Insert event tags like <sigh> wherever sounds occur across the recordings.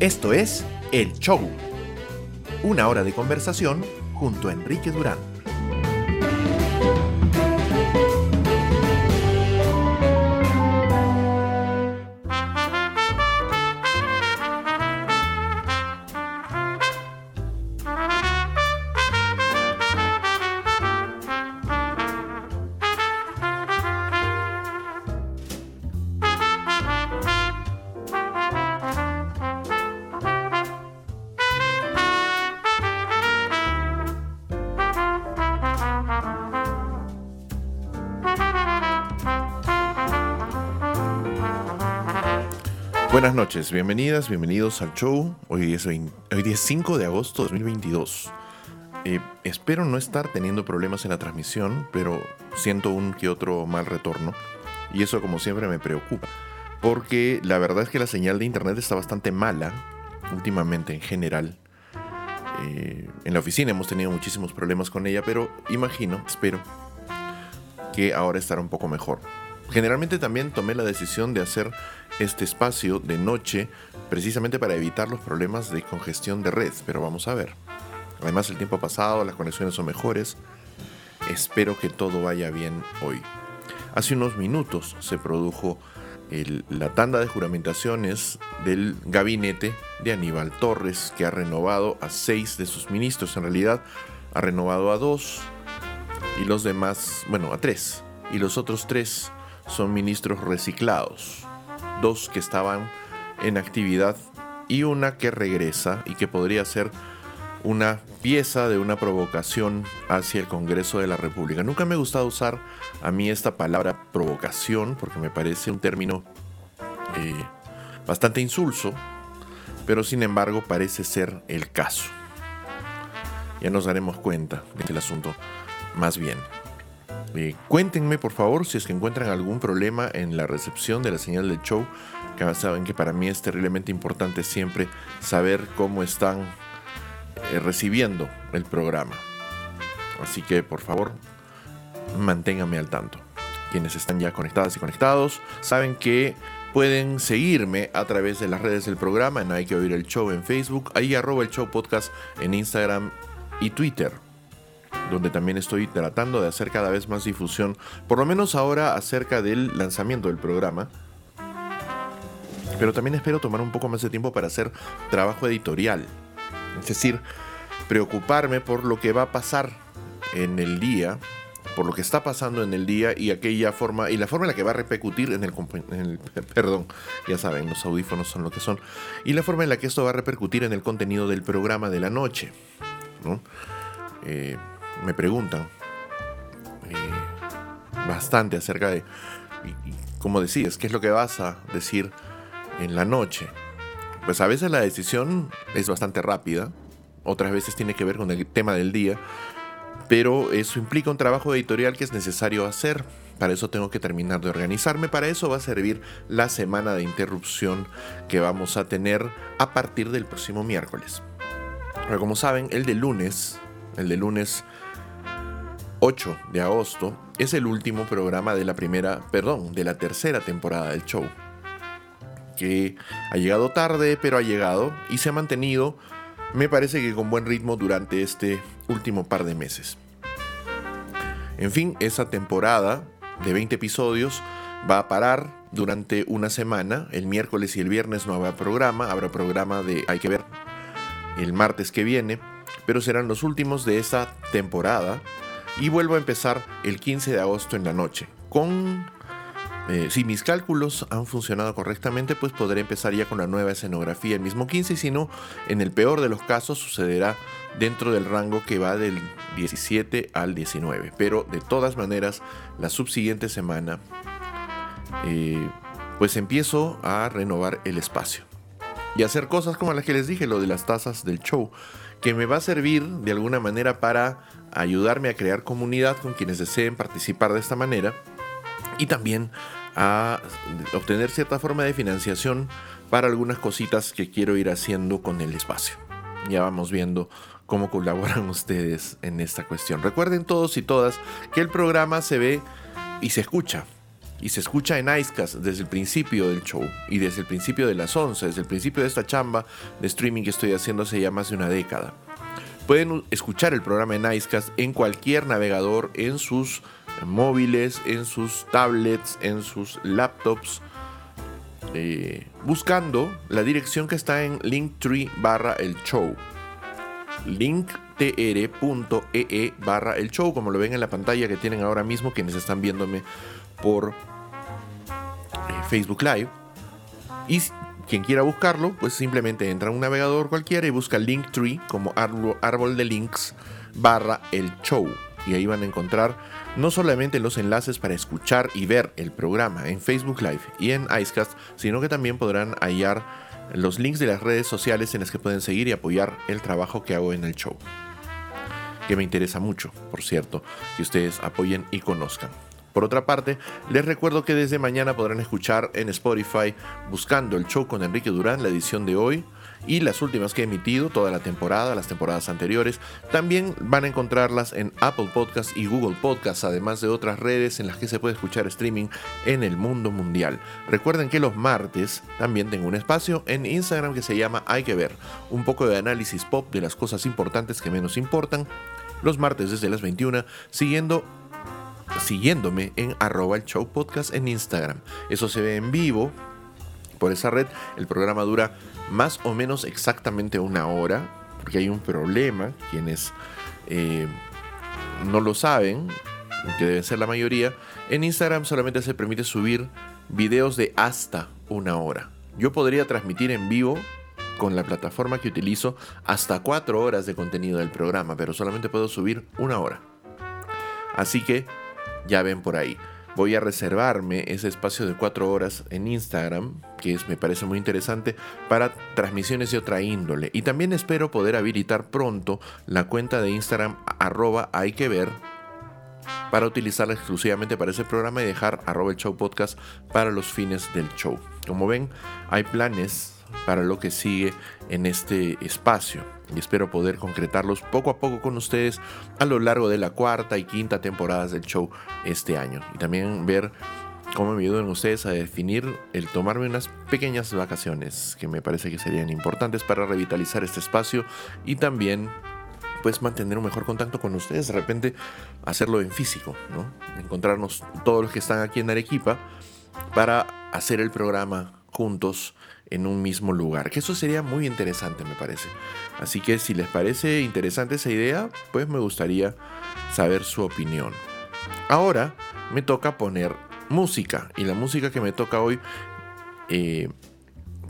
Esto es El Show. Una hora de conversación junto a Enrique Durán. Noches, bienvenidas, bienvenidos al show. Hoy es, hoy es 5 de agosto de 2022. Eh, espero no estar teniendo problemas en la transmisión, pero siento un que otro mal retorno. Y eso como siempre me preocupa. Porque la verdad es que la señal de internet está bastante mala últimamente en general. Eh, en la oficina hemos tenido muchísimos problemas con ella, pero imagino, espero, que ahora estará un poco mejor. Generalmente también tomé la decisión de hacer este espacio de noche precisamente para evitar los problemas de congestión de red, pero vamos a ver. Además el tiempo ha pasado, las conexiones son mejores. Espero que todo vaya bien hoy. Hace unos minutos se produjo la tanda de juramentaciones del gabinete de Aníbal Torres, que ha renovado a seis de sus ministros. En realidad ha renovado a dos y los demás, bueno, a tres. Y los otros tres son ministros reciclados, dos que estaban en actividad y una que regresa y que podría ser una pieza de una provocación hacia el Congreso de la República. Nunca me ha gustado usar a mí esta palabra provocación porque me parece un término eh, bastante insulso, pero sin embargo parece ser el caso. Ya nos daremos cuenta de que el asunto más bien. Eh, cuéntenme por favor si es que encuentran algún problema en la recepción de la señal del show, que saben que para mí es terriblemente importante siempre saber cómo están eh, recibiendo el programa. Así que por favor, manténganme al tanto. Quienes están ya conectadas y conectados saben que pueden seguirme a través de las redes del programa en Hay que oír el show en Facebook, ahí arroba el show podcast en Instagram y Twitter donde también estoy tratando de hacer cada vez más difusión, por lo menos ahora acerca del lanzamiento del programa. Pero también espero tomar un poco más de tiempo para hacer trabajo editorial. Es decir, preocuparme por lo que va a pasar en el día, por lo que está pasando en el día y aquella forma y la forma en la que va a repercutir en el, en <laughs> perdón, ya saben, los audífonos son lo que son y la forma en la que esto va a repercutir en el contenido del programa de la noche, ¿no? Eh, me preguntan eh, bastante acerca de, como decías, qué es lo que vas a decir en la noche. Pues a veces la decisión es bastante rápida, otras veces tiene que ver con el tema del día, pero eso implica un trabajo editorial que es necesario hacer. Para eso tengo que terminar de organizarme. Para eso va a servir la semana de interrupción que vamos a tener a partir del próximo miércoles. Pero como saben, el de lunes, el de lunes 8 de agosto es el último programa de la primera, perdón, de la tercera temporada del show. Que ha llegado tarde, pero ha llegado y se ha mantenido, me parece que con buen ritmo durante este último par de meses. En fin, esa temporada de 20 episodios va a parar durante una semana. El miércoles y el viernes no habrá programa, habrá programa de Hay que ver el martes que viene, pero serán los últimos de esa temporada y vuelvo a empezar el 15 de agosto en la noche. Con, eh, si mis cálculos han funcionado correctamente, pues podré empezar ya con la nueva escenografía el mismo 15 y si no, en el peor de los casos sucederá dentro del rango que va del 17 al 19. Pero de todas maneras, la subsiguiente semana, eh, pues empiezo a renovar el espacio y hacer cosas como las que les dije, lo de las tazas del show, que me va a servir de alguna manera para ayudarme a crear comunidad con quienes deseen participar de esta manera y también a obtener cierta forma de financiación para algunas cositas que quiero ir haciendo con el espacio. Ya vamos viendo cómo colaboran <laughs> ustedes en esta cuestión. Recuerden todos y todas que el programa se ve y se escucha y se escucha en Icecast desde el principio del show y desde el principio de las 11, desde el principio de esta chamba de streaming que estoy haciendo hace ya más de una década. Pueden escuchar el programa en Icecast en cualquier navegador, en sus móviles, en sus tablets, en sus laptops, eh, buscando la dirección que está en linktree barra el show. linktr.ee e barra el show, como lo ven en la pantalla que tienen ahora mismo quienes están viéndome por eh, Facebook Live. Y quien quiera buscarlo, pues simplemente entra a un navegador cualquiera y busca Linktree como árbol de links barra el show. Y ahí van a encontrar no solamente los enlaces para escuchar y ver el programa en Facebook Live y en Icecast, sino que también podrán hallar los links de las redes sociales en las que pueden seguir y apoyar el trabajo que hago en el show. Que me interesa mucho, por cierto, que ustedes apoyen y conozcan. Por otra parte, les recuerdo que desde mañana podrán escuchar en Spotify buscando el show con Enrique Durán, la edición de hoy y las últimas que he emitido toda la temporada, las temporadas anteriores. También van a encontrarlas en Apple Podcasts y Google Podcasts, además de otras redes en las que se puede escuchar streaming en el mundo mundial. Recuerden que los martes también tengo un espacio en Instagram que se llama Hay que ver, un poco de análisis pop de las cosas importantes que menos importan. Los martes desde las 21, siguiendo siguiéndome en arroba el show podcast en Instagram. Eso se ve en vivo por esa red. El programa dura más o menos exactamente una hora, porque hay un problema, quienes eh, no lo saben, que deben ser la mayoría, en Instagram solamente se permite subir videos de hasta una hora. Yo podría transmitir en vivo con la plataforma que utilizo hasta cuatro horas de contenido del programa, pero solamente puedo subir una hora. Así que ya ven por ahí. Voy a reservarme ese espacio de cuatro horas en Instagram, que me parece muy interesante, para transmisiones de otra índole. Y también espero poder habilitar pronto la cuenta de Instagram arroba hay que ver para utilizarla exclusivamente para ese programa y dejar el show podcast para los fines del show. Como ven, hay planes para lo que sigue en este espacio y espero poder concretarlos poco a poco con ustedes a lo largo de la cuarta y quinta temporadas del show este año y también ver cómo me ayudan ustedes a definir el tomarme unas pequeñas vacaciones que me parece que serían importantes para revitalizar este espacio y también pues mantener un mejor contacto con ustedes, de repente hacerlo en físico, ¿no? Encontrarnos todos los que están aquí en Arequipa para hacer el programa juntos en un mismo lugar. Que eso sería muy interesante, me parece. Así que si les parece interesante esa idea, pues me gustaría saber su opinión. Ahora me toca poner música. Y la música que me toca hoy, eh,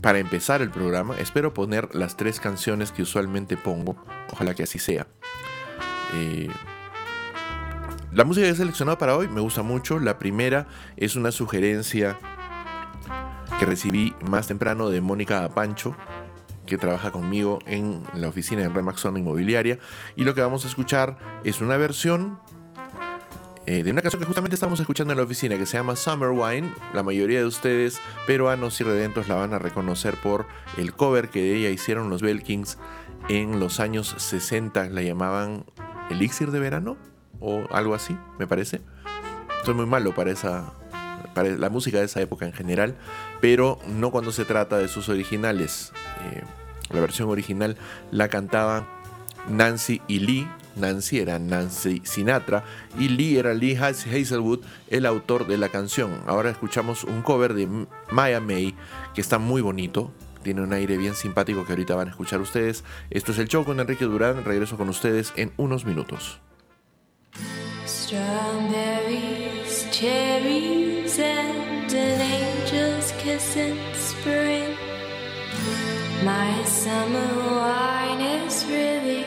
para empezar el programa, espero poner las tres canciones que usualmente pongo. Ojalá que así sea. Eh, la música que he seleccionado para hoy me gusta mucho. La primera es una sugerencia que recibí más temprano de Mónica Pancho, que trabaja conmigo en la oficina de Remax Zona Inmobiliaria. Y lo que vamos a escuchar es una versión eh, de una canción que justamente estamos escuchando en la oficina, que se llama Summer Wine. La mayoría de ustedes peruanos y redentos la van a reconocer por el cover que de ella hicieron los Belkings en los años 60. La llamaban Elixir de Verano o algo así, me parece. Soy muy malo para esa, para la música de esa época en general, pero no cuando se trata de sus originales. Eh, la versión original la cantaba Nancy y Lee. Nancy era Nancy Sinatra y Lee era Lee Hazelwood, el autor de la canción. Ahora escuchamos un cover de Maya May que está muy bonito, tiene un aire bien simpático que ahorita van a escuchar ustedes. Esto es el show con Enrique Durán, regreso con ustedes en unos minutos. cherries and kiss in spring. My summer wine is really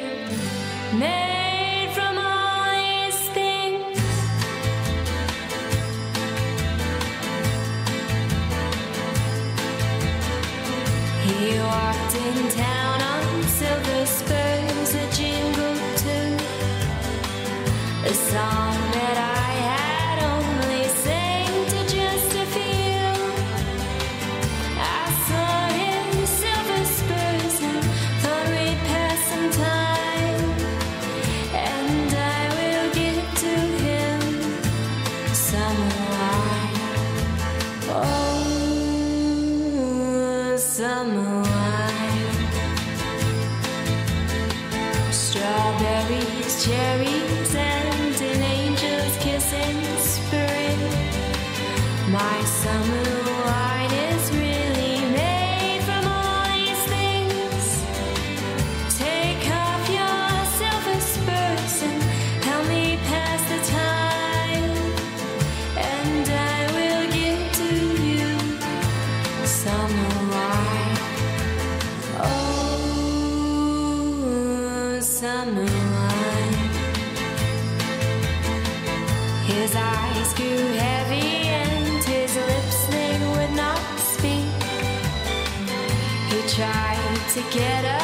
made from all these things. He walked in town on silver spurs, a jingle too, a song that I. summer to get up,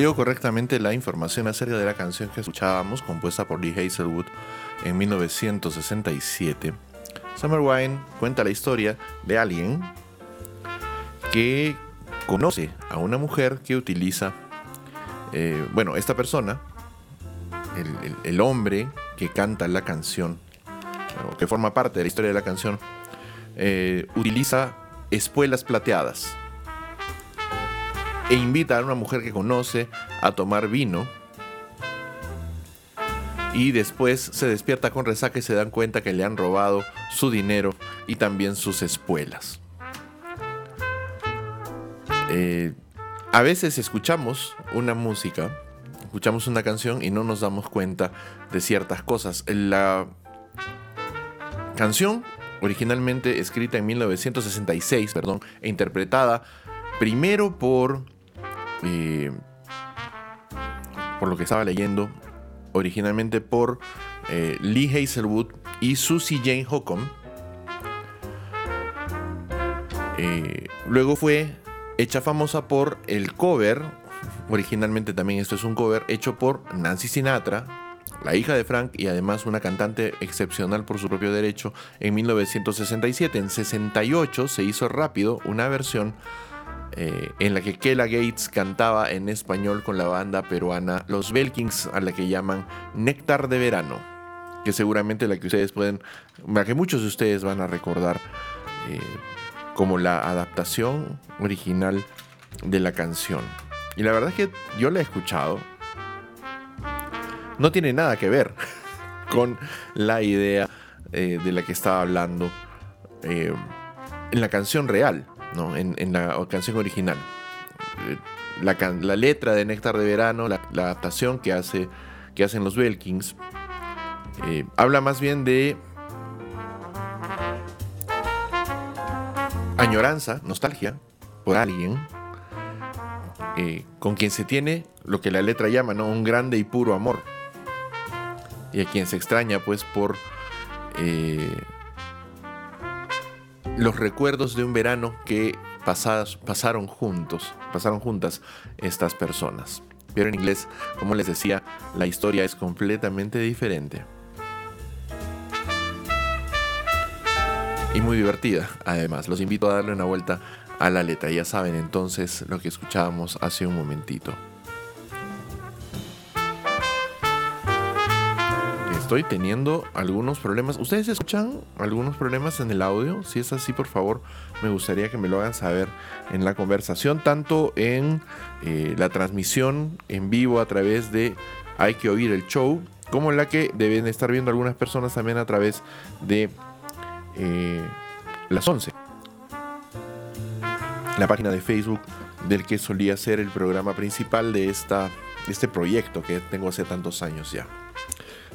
leo correctamente la información acerca de la canción que escuchábamos, compuesta por Lee Hazelwood en 1967, Summer Wine cuenta la historia de alguien que conoce a una mujer que utiliza, eh, bueno, esta persona, el, hombre que canta la canción, que forma parte de la historia de la canción, eh, utiliza espuelas plateadas e invita a una mujer que conoce a tomar vino y después se despierta con resaca y se dan cuenta que le han robado su dinero y también sus espuelas. Eh, a veces escuchamos una música, escuchamos una canción y no nos damos cuenta de ciertas cosas. La canción, originalmente escrita en 1966, perdón, e interpretada primero por, eh, por lo que estaba leyendo, originalmente por eh, Lee Hazelwood y Susie Jane Hockham. Eh, luego fue hecha famosa por el cover, originalmente también esto es un cover, hecho por Nancy Sinatra, la hija de Frank y además una cantante excepcional por su propio derecho, en 1967. En 68 se hizo rápido una versión eh, en la que Kela Gates cantaba en español con la banda peruana Los Belkings, a la que llaman Néctar de Verano, que seguramente la que ustedes pueden, la que muchos de ustedes van a recordar eh, como la adaptación original de la canción. Y la verdad es que yo la he escuchado. No tiene nada que ver <laughs> con la idea eh, de la que estaba hablando en la canción real, ¿no? en, la canción original. Eh, La, letra de Néctar de Verano, la, adaptación que, hace, que hacen los Belkings, eh, habla más bien de añoranza, nostalgia por alguien eh, con quien se tiene lo que la letra llama, ¿no? Un grande y puro amor. Y a quien se extraña, pues, por eh, los recuerdos de un verano que pasaron juntos, pasaron juntas estas personas. Pero en inglés, como les decía, la historia es completamente diferente. Y muy divertida, además. Los invito a darle una vuelta a la letra. Ya saben entonces lo que escuchábamos hace un momentito. Estoy teniendo algunos problemas. ¿Ustedes escuchan algunos problemas en el audio? Si es así, por favor, me gustaría que me lo hagan saber en la conversación, tanto en eh, la transmisión en vivo a través de Hay que oír el show, como en la que deben estar viendo algunas personas también a través de eh, las 11 la página de Facebook del que solía ser el programa principal de, esta, de este proyecto que tengo hace tantos años ya.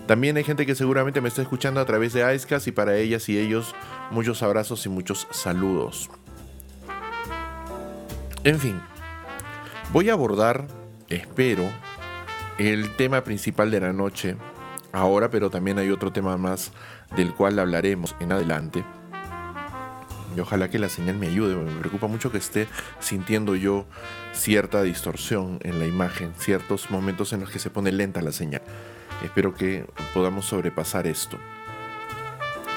También hay gente que seguramente me está escuchando a través de Icecast y para ellas y ellos muchos abrazos y muchos saludos. En fin, voy a abordar, espero, el tema principal de la noche ahora, pero también hay otro tema más del cual hablaremos en adelante. Y ojalá que la señal me ayude. Me preocupa mucho que esté sintiendo yo cierta distorsión en la imagen, ciertos momentos en los que se pone lenta la señal. Espero que podamos sobrepasar esto.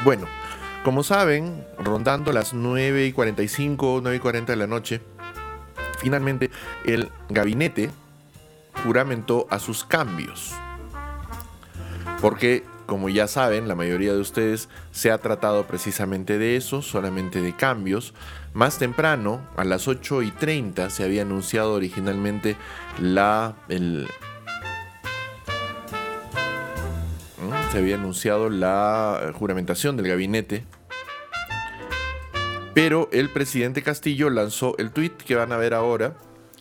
Bueno, como saben, rondando las 9 y 45, 9 y 40 de la noche, finalmente el gabinete juramentó a sus cambios. Porque, como ya saben, la mayoría de ustedes se ha tratado precisamente de eso, solamente de cambios. Más temprano, a las 8 y 30, se había anunciado originalmente la. el- había anunciado la juramentación del gabinete. Pero el presidente Castillo lanzó el tweet que van a ver ahora,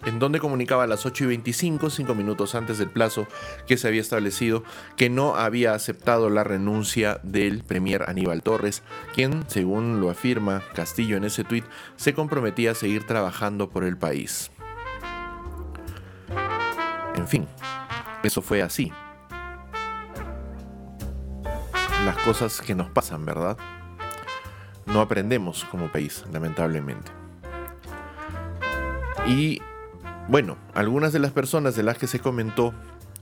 en donde comunicaba a las 8 y 25, cinco minutos antes del plazo que se había establecido, que no había aceptado la renuncia del premier Aníbal Torres, quien, según lo afirma Castillo en ese tuit, se comprometía a seguir trabajando por el país. En fin, eso fue así. Las cosas que nos pasan, ¿verdad? No aprendemos como país, lamentablemente. Y bueno, algunas de las personas de las que se comentó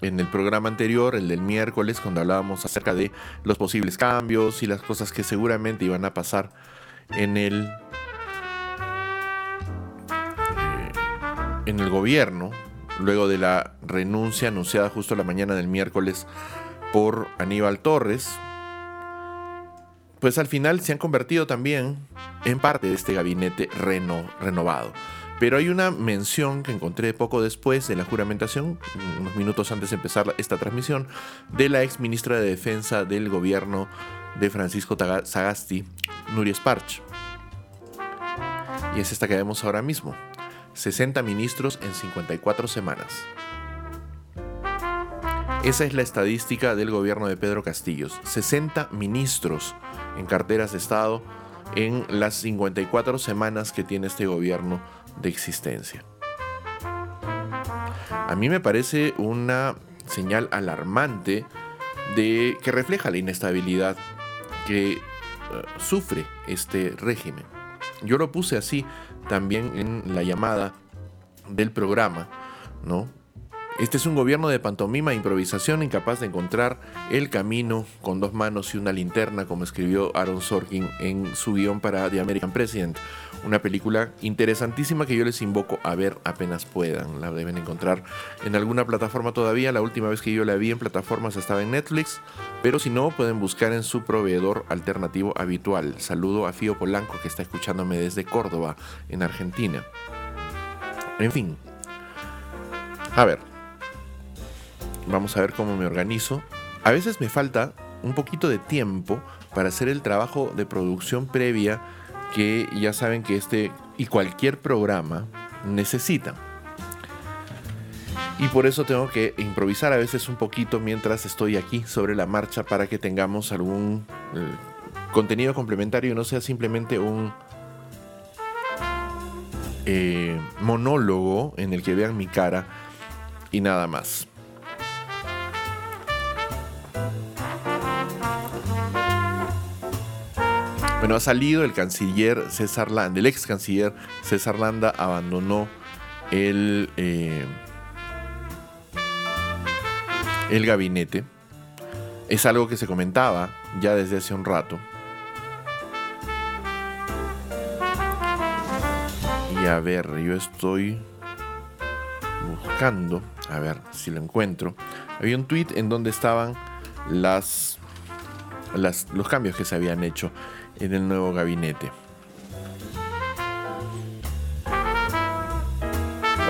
en el programa anterior, el del miércoles, cuando hablábamos acerca de los posibles cambios y las cosas que seguramente iban a pasar en el eh, en el gobierno, luego de la renuncia anunciada justo la mañana del miércoles por Aníbal Torres, pues al final se han convertido también en parte de este gabinete reno- renovado. Pero hay una mención que encontré poco después de la juramentación, unos minutos antes de empezar esta transmisión, de la ex ministra de Defensa del gobierno de Francisco Sagasti, Nuria Sparch. Y es esta que vemos ahora mismo. 60 ministros en 54 semanas. Esa es la estadística del gobierno de Pedro Castillos. 60 ministros en carteras de Estado en las 54 semanas que tiene este gobierno de existencia. A mí me parece una señal alarmante de que refleja la inestabilidad que eh, sufre este régimen. Yo lo puse así también en la llamada del programa, ¿no? Este es un gobierno de pantomima e improvisación incapaz de encontrar el camino con dos manos y una linterna, como escribió Aaron Sorkin en su guion para The American President. Una película interesantísima que yo les invoco a ver apenas puedan. La deben encontrar en alguna plataforma todavía. La última vez que yo la vi en plataformas estaba en Netflix, pero si no, pueden buscar en su proveedor alternativo habitual. Saludo a Fío Polanco que está escuchándome desde Córdoba, en Argentina. En fin. A ver, Vamos a ver cómo me organizo. A veces me falta un poquito de tiempo para hacer el trabajo de producción previa que ya saben que este y cualquier programa necesita. Y por eso tengo que improvisar a veces un poquito mientras estoy aquí sobre la marcha para que tengamos algún eh, contenido complementario y no sea simplemente un eh, monólogo en el que vean mi cara y nada más. Bueno, ha salido el canciller César Landa, el ex canciller César Landa abandonó el, eh, el gabinete. Es algo que se comentaba ya desde hace un rato. Y a ver, yo estoy buscando, a ver si lo encuentro. Había un tweet en donde estaban las, los cambios que se habían hecho en el nuevo gabinete.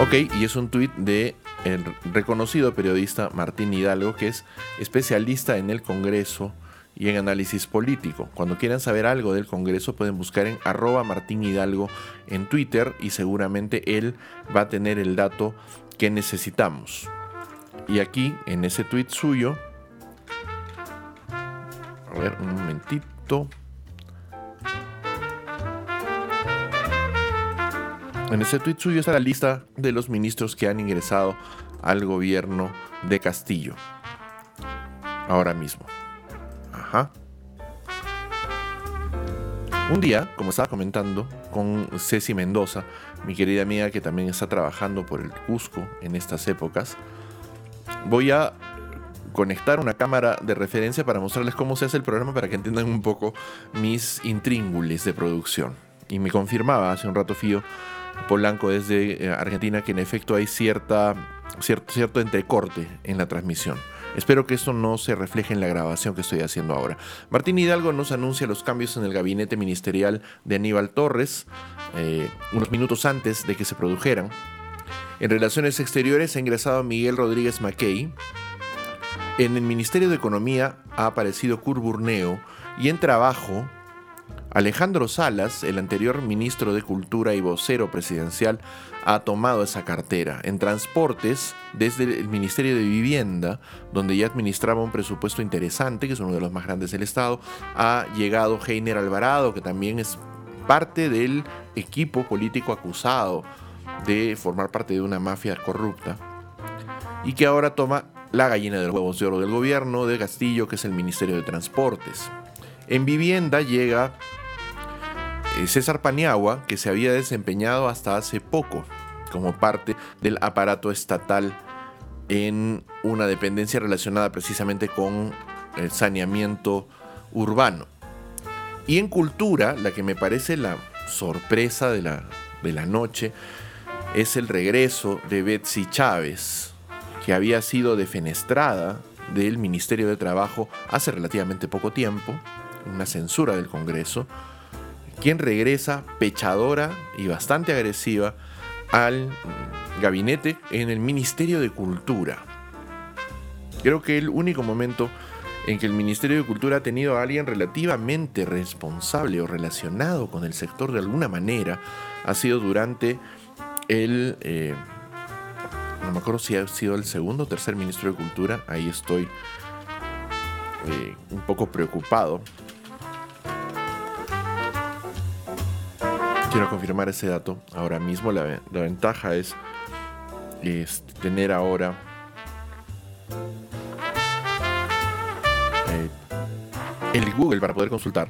Ok, y es un tuit de el reconocido periodista Martín Hidalgo, que es especialista en el Congreso y en análisis político. Cuando quieran saber algo del Congreso pueden buscar en arroba Martín Hidalgo en Twitter y seguramente él va a tener el dato que necesitamos. Y aquí, en ese tweet suyo, a ver, un momentito. En ese tweet suyo está la lista de los ministros que han ingresado al gobierno de Castillo. Ahora mismo. Ajá. Un día, como estaba comentando con Ceci Mendoza, mi querida amiga que también está trabajando por el Cusco en estas épocas, voy a conectar una cámara de referencia para mostrarles cómo se hace el programa para que entiendan un poco mis intríngulis de producción. Y me confirmaba hace un rato Fío Polanco desde eh, Argentina que en efecto hay cierta, cierto, entrecorte en la transmisión. Espero que esto no se refleje en la grabación que estoy haciendo ahora. Martín Hidalgo nos anuncia los cambios en el gabinete ministerial de Aníbal Torres, eh, unos minutos antes de que se produjeran. En Relaciones Exteriores ha ingresado Miguel Rodríguez Mackey. En el Ministerio de Economía ha aparecido Kurt Burneo. Y en Trabajo Alejandro Salas, el anterior ministro de Cultura y vocero presidencial, ha tomado esa cartera. En transportes, desde el Ministerio de Vivienda, donde ya administraba un presupuesto interesante, que es uno de los más grandes del Estado, ha llegado Heiner Alvarado, que también es parte del equipo político acusado de formar parte de una mafia corrupta, y que ahora toma la gallina de los huevos de oro del gobierno de Castillo, que es el Ministerio de Transportes. En vivienda llega César Paniagua, que se había desempeñado hasta hace poco como parte del aparato estatal en una dependencia relacionada precisamente con el saneamiento urbano. Y en cultura, la que me parece la sorpresa de la, de la noche es el regreso de Betsy Chávez, que había sido defenestrada del Ministerio de Trabajo hace relativamente poco tiempo, una censura del Congreso, quien regresa pechadora y bastante agresiva al gabinete en el Ministerio de Cultura. Creo que el único momento en que el Ministerio de Cultura ha tenido a alguien relativamente responsable o relacionado con el sector de alguna manera ha sido durante el... Eh, no me acuerdo si ha sido el segundo o tercer ministro de Cultura, ahí estoy eh, un poco preocupado quiero confirmar ese dato ahora mismo. La, ventaja es, tener ahora eh, el Google para poder consultar.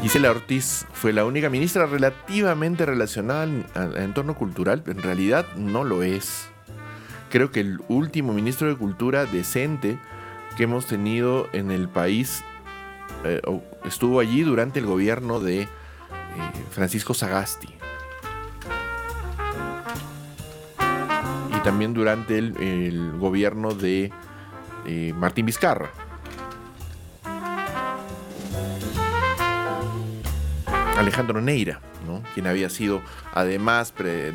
Gisela Ortiz fue la única ministra relativamente relacionada al, al entorno cultural, pero en realidad no lo es. Creo que el último ministro de Cultura decente que hemos tenido en el país eh, estuvo allí durante el gobierno de eh, Francisco Sagasti. Y también durante el, el gobierno de eh, Martín Vizcarra. Alejandro Neira, ¿no? quien había sido además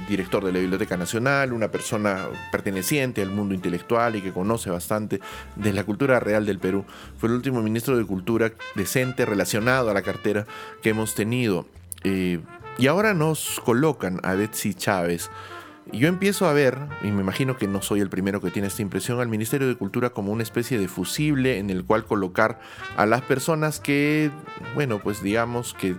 director de la Biblioteca Nacional, una persona perteneciente al mundo intelectual y que conoce bastante de la cultura real del Perú. Fue el último ministro de Cultura decente relacionado a la cartera que hemos tenido. Eh, y ahora nos colocan a Betsy Chávez. Yo empiezo a ver, y me imagino que no soy el primero que tiene esta impresión, al Ministerio de Cultura como una especie de fusible en el cual colocar a las personas que, bueno, pues digamos que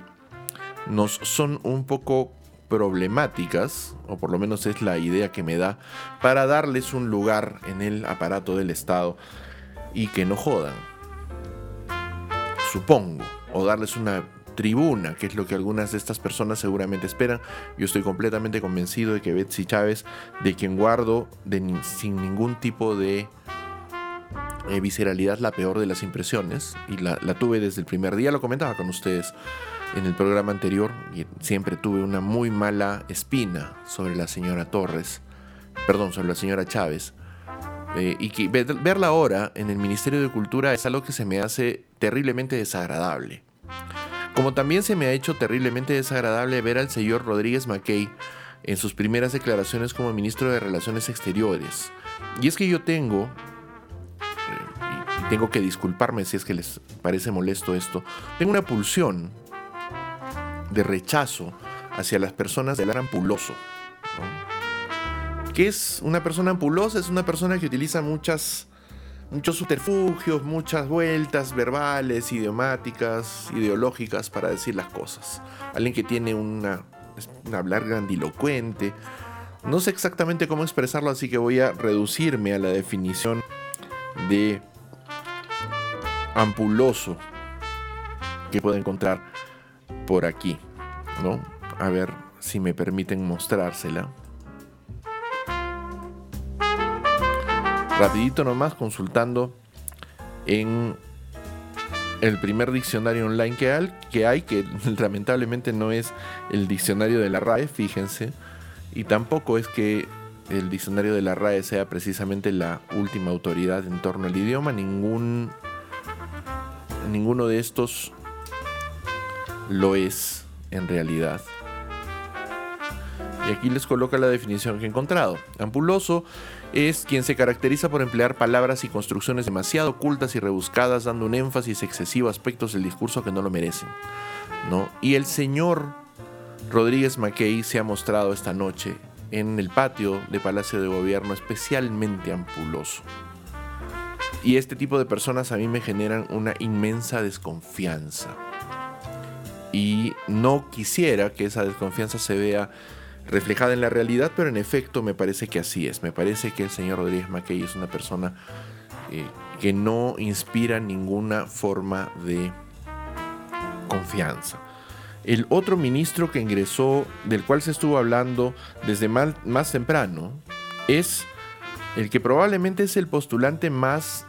nos son un poco problemáticas, o por lo menos es la idea que me da, para darles un lugar en el aparato del Estado y que no jodan. Supongo. O darles una tribuna, que es lo que algunas de estas personas seguramente esperan. Yo estoy completamente convencido de que Betsy Chávez, de quien guardo sin ningún tipo de eh, visceralidad la peor de las impresiones, y la, la tuve desde el primer día, lo comentaba con ustedes en el programa anterior, siempre tuve una muy mala espina sobre la señora Torres, perdón, sobre la señora Chávez. Eh, y que ve- verla ahora en el Ministerio de Cultura es algo que se me hace terriblemente desagradable. Como también se me ha hecho terriblemente desagradable ver al señor Rodríguez Mackey en sus primeras declaraciones como ministro de Relaciones Exteriores. Y es que yo tengo, eh, y tengo que disculparme si es que les parece molesto esto, tengo una pulsión de rechazo hacia las personas del ampuloso. ¿no? ¿Qué es una persona ampulosa? Es una persona que utiliza muchas, muchos subterfugios, muchas vueltas verbales, idiomáticas, ideológicas para decir las cosas. Alguien que tiene una, un hablar grandilocuente. No sé exactamente cómo expresarlo, así que voy a reducirme a la definición de ampuloso que puedo encontrar por aquí, ¿no? A ver si me permiten mostrársela. Rapidito nomás consultando en el primer diccionario online que hay, que hay, que <laughs> lamentablemente no es el diccionario de la RAE, fíjense, y tampoco es que el diccionario de la RAE sea precisamente la última autoridad en torno al idioma, ningún ninguno de estos lo es en realidad. Y aquí les coloca la definición que he encontrado. Ampuloso es quien se caracteriza por emplear palabras y construcciones demasiado ocultas y rebuscadas, dando un énfasis excesivo a aspectos del discurso que no lo merecen. ¿no? Y el señor Rodríguez Mackey se ha mostrado esta noche en el patio de Palacio de Gobierno especialmente ampuloso. Y este tipo de personas a mí me generan una inmensa desconfianza. Y no quisiera que esa desconfianza se vea reflejada en la realidad, pero en efecto me parece que así es. Me parece que el señor Rodríguez Mackey es una persona eh, que no inspira ninguna forma de confianza. El otro ministro que ingresó, del cual se estuvo hablando desde más temprano, es el que probablemente es el postulante más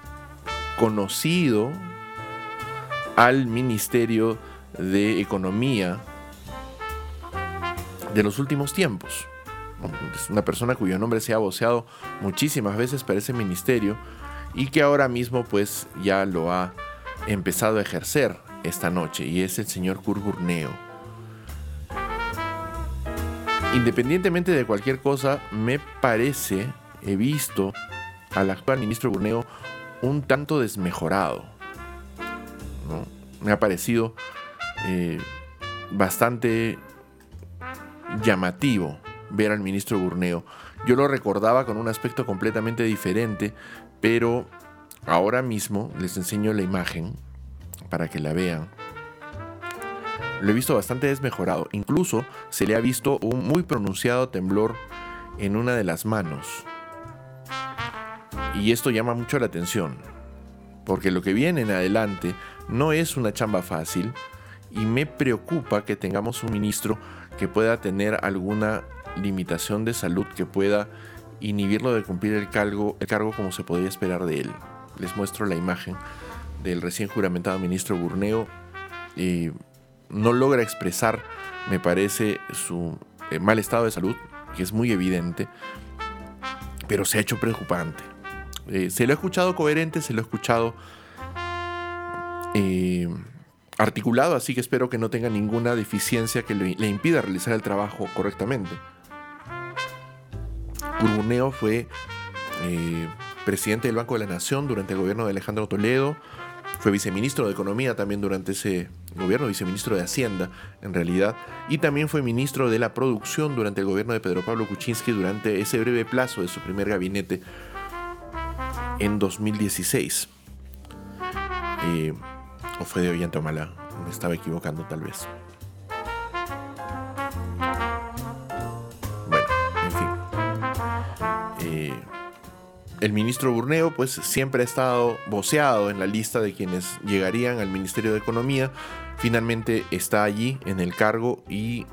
conocido al Ministerio de Economía de los últimos tiempos. Es una persona cuyo nombre se ha voceado muchísimas veces para ese ministerio y que ahora mismo pues ya lo ha empezado a ejercer esta noche y es el señor Curburneo. Independientemente de cualquier cosa, me parece, he visto al actual ministro Burneo un tanto desmejorado. Me ha parecido eh, bastante llamativo ver al ministro Burneo. Yo lo recordaba con un aspecto completamente diferente, pero ahora mismo les enseño la imagen para que la vean. Lo he visto bastante desmejorado. Incluso se le ha visto un muy pronunciado temblor en una de las manos. Y esto llama mucho la atención. Porque lo que viene en adelante no es una chamba fácil y me preocupa que tengamos un ministro que pueda tener alguna limitación de salud que pueda inhibirlo de cumplir el cargo, el cargo como se podría esperar de él. Les muestro la imagen del recién juramentado ministro Burneo. Eh, no logra expresar, me parece, su eh, mal estado de salud, que es muy evidente, pero se ha hecho preocupante. Eh, se lo ha escuchado coherente, se lo ha escuchado eh, articulado, así que espero que no tenga ninguna deficiencia que le, impida realizar el trabajo correctamente. Urbuneo fue eh, presidente del Banco de la Nación durante el gobierno de Alejandro Toledo, fue viceministro de Economía también durante ese gobierno, viceministro de Hacienda en realidad, y también fue ministro de la Producción durante el gobierno de Pedro Pablo Kuczynski durante ese breve plazo de su primer gabinete en 2016. Eh, o fue de Ollantomala, me estaba equivocando tal vez. Bueno, en fin. Eh, el ministro Burneo pues siempre ha estado voceado en la lista de quienes llegarían al Ministerio de Economía. Finalmente está allí en el cargo y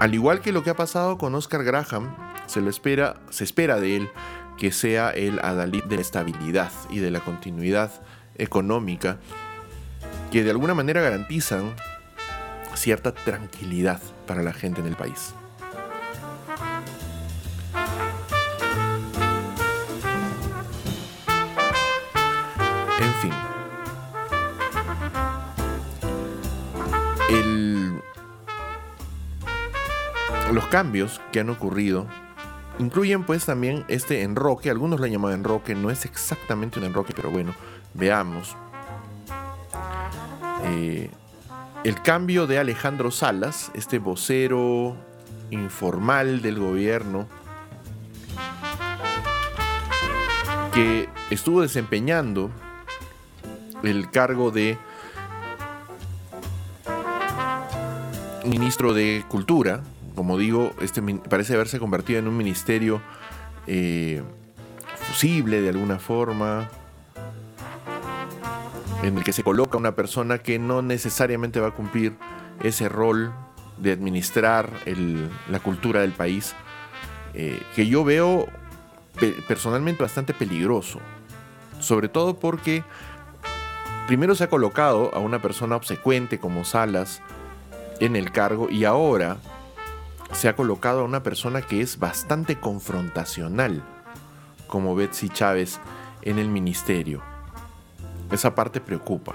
al igual que lo que ha pasado con Oscar Graham, se lo espera, se espera de él que sea el adalid de la estabilidad y de la continuidad económica que de alguna manera garantizan cierta tranquilidad para la gente en el país. En fin. El- los cambios que han ocurrido incluyen pues también este enroque, algunos lo han llamado enroque, no es exactamente un enroque, pero bueno, veamos. Eh, el cambio de Alejandro Salas, este vocero informal del gobierno, que estuvo desempeñando el cargo de ministro de Cultura. Como digo, este parece haberse convertido en un ministerio eh, fusible de alguna forma, en el que se coloca una persona que no necesariamente va a cumplir ese rol de administrar la cultura del país, eh, que yo veo pe- personalmente bastante peligroso, sobre todo porque primero se ha colocado a una persona obsecuente como Salas en el cargo y ahora se ha colocado a una persona que es bastante confrontacional como Betsy Chávez en el ministerio. Esa parte preocupa,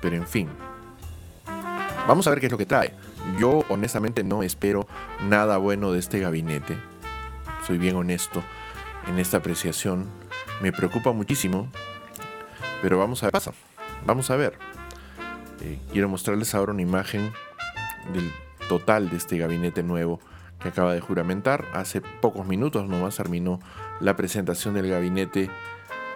pero en fin. Vamos a ver qué es lo que trae. Yo honestamente no espero nada bueno de este gabinete. Soy bien honesto en esta apreciación. Me preocupa muchísimo, pero vamos a ver pasa. Vamos a ver. Eh, quiero mostrarles ahora una imagen del total de este gabinete nuevo que acaba de juramentar. Hace pocos minutos nomás terminó la presentación del gabinete,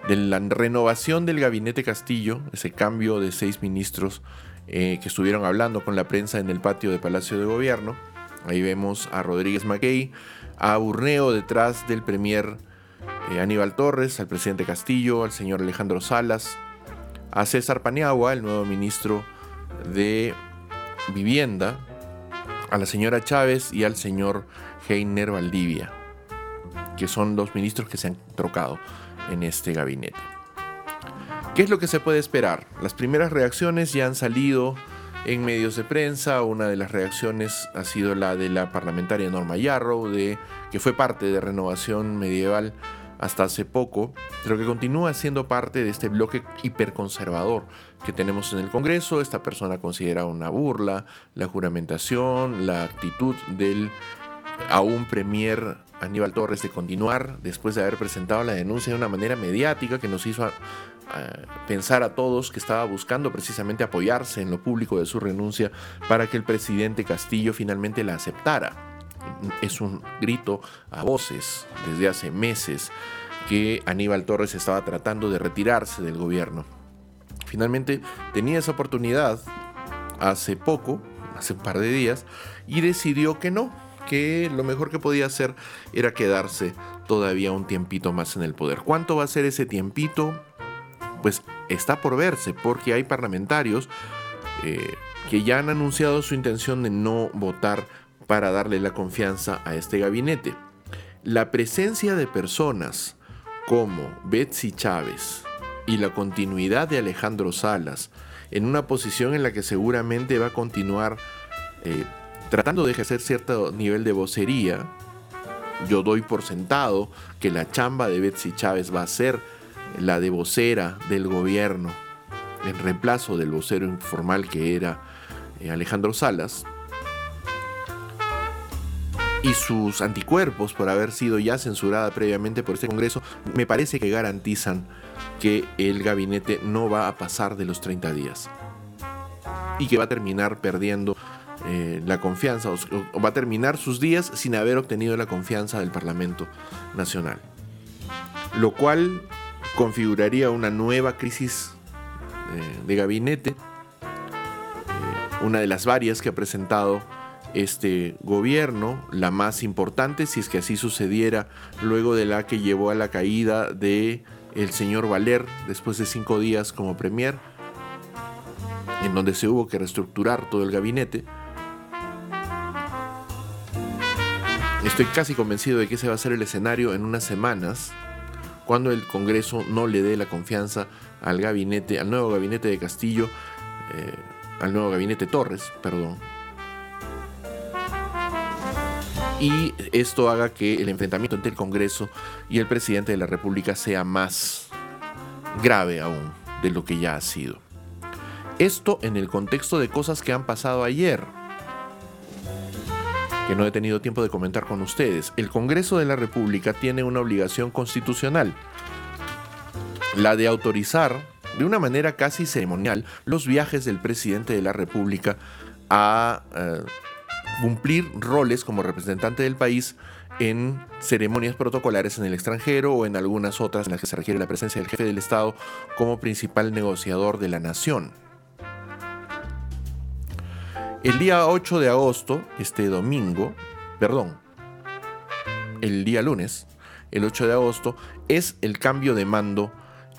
de la renovación del gabinete Castillo, ese cambio de seis ministros eh, que estuvieron hablando con la prensa en el patio de Palacio de Gobierno. Ahí vemos a Rodríguez Mackey, a Urneo detrás del premier eh, Aníbal Torres, al presidente Castillo, al señor Alejandro Salas, a César Paniagua, el nuevo ministro de Vivienda, a la señora Chávez y al señor Heiner Valdivia, que son los ministros que se han trocado en este gabinete. ¿Qué es lo que se puede esperar? Las primeras reacciones ya han salido en medios de prensa. Una de las reacciones ha sido la de la parlamentaria Norma Yarrow, de, que fue parte de Renovación Medieval hasta hace poco, pero que continúa siendo parte de este bloque hiperconservador que tenemos en el Congreso. Esta persona considera una burla la juramentación, la actitud del aún premier Aníbal Torres de continuar después de haber presentado la denuncia de una manera mediática que nos hizo pensar a todos que estaba buscando precisamente apoyarse en lo público de su renuncia para que el presidente Castillo finalmente la aceptara. Es un grito a voces desde hace meses que Aníbal Torres estaba tratando de retirarse del gobierno. Finalmente tenía esa oportunidad hace poco, hace un par de días, y decidió que no, que lo mejor que podía hacer era quedarse todavía un tiempito más en el poder. ¿Cuánto va a ser ese tiempito? Pues está por verse, porque hay parlamentarios, eh, que ya han anunciado su intención de no votar para darle la confianza a este gabinete. La presencia de personas como Betsy Chávez y la continuidad de Alejandro Salas en una posición en la que seguramente va a continuar eh, tratando de ejercer cierto nivel de vocería, yo doy por sentado que la chamba de Betsy Chávez va a ser la de vocera del gobierno, en reemplazo del vocero informal que era eh, Alejandro Salas, y sus anticuerpos por haber sido ya censurada previamente por este Congreso, me parece que garantizan que el gabinete no va a pasar de los 30 días y que va a terminar perdiendo eh, la confianza o, va a terminar sus días sin haber obtenido la confianza del Parlamento Nacional. Lo cual configuraría una nueva crisis eh, de gabinete, eh, una de las varias que ha presentado este gobierno, la más importante, si es que así sucediera, luego de la que llevó a la caída de el señor Valer después de cinco días como premier, en donde se hubo que reestructurar todo el gabinete. Estoy casi convencido de que ese va a ser el escenario en unas semanas, cuando el Congreso no le dé la confianza al gabinete, al nuevo gabinete de Castillo, eh, al nuevo gabinete Torres, perdón. Y esto haga que el enfrentamiento entre el Congreso y el presidente de la República sea más grave aún de lo que ya ha sido. Esto en el contexto de cosas que han pasado ayer, que no he tenido tiempo de comentar con ustedes. El Congreso de la República tiene una obligación constitucional, la de autorizar de una manera casi ceremonial los viajes del presidente de la República a eh, cumplir roles como representante del país en ceremonias protocolares en el extranjero o en algunas otras en las que se requiere la presencia del jefe del Estado como principal negociador de la nación. El día 8 de agosto, este domingo, perdón, el día lunes, el 8 de agosto, es el cambio de mando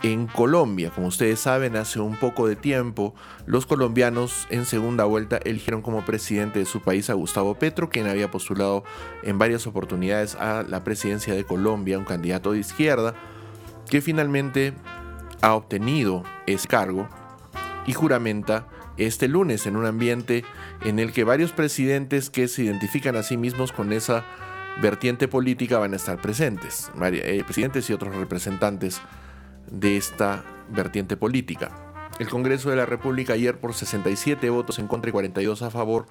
en Colombia. Como ustedes saben, hace un poco de tiempo, los colombianos en segunda vuelta eligieron como presidente de su país a Gustavo Petro, quien había postulado en varias oportunidades a la presidencia de Colombia, un candidato de izquierda, que finalmente ha obtenido ese cargo y juramenta este lunes en un ambiente en el que varios presidentes que se identifican a sí mismos con esa vertiente política van a estar presentes, eh, presidentes y otros representantes de esta vertiente política. El Congreso de la República ayer por 67 votos en contra y 42 a favor,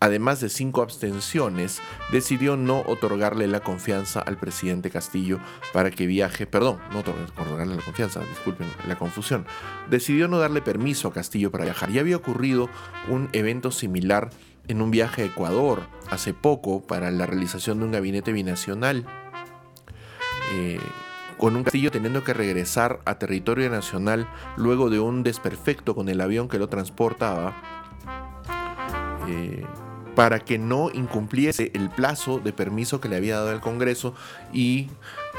además de 5 abstenciones, decidió no otorgarle la confianza al presidente Castillo para que viaje, perdón, no otorgarle la confianza, disculpen la confusión, decidió no darle permiso a Castillo para viajar. Ya había ocurrido un evento similar en un viaje a Ecuador hace poco para la realización de un gabinete binacional. Eh, con un Castillo teniendo que regresar a territorio nacional luego de un desperfecto con el avión que lo transportaba, eh, para que no incumpliese el plazo de permiso que le había dado el Congreso y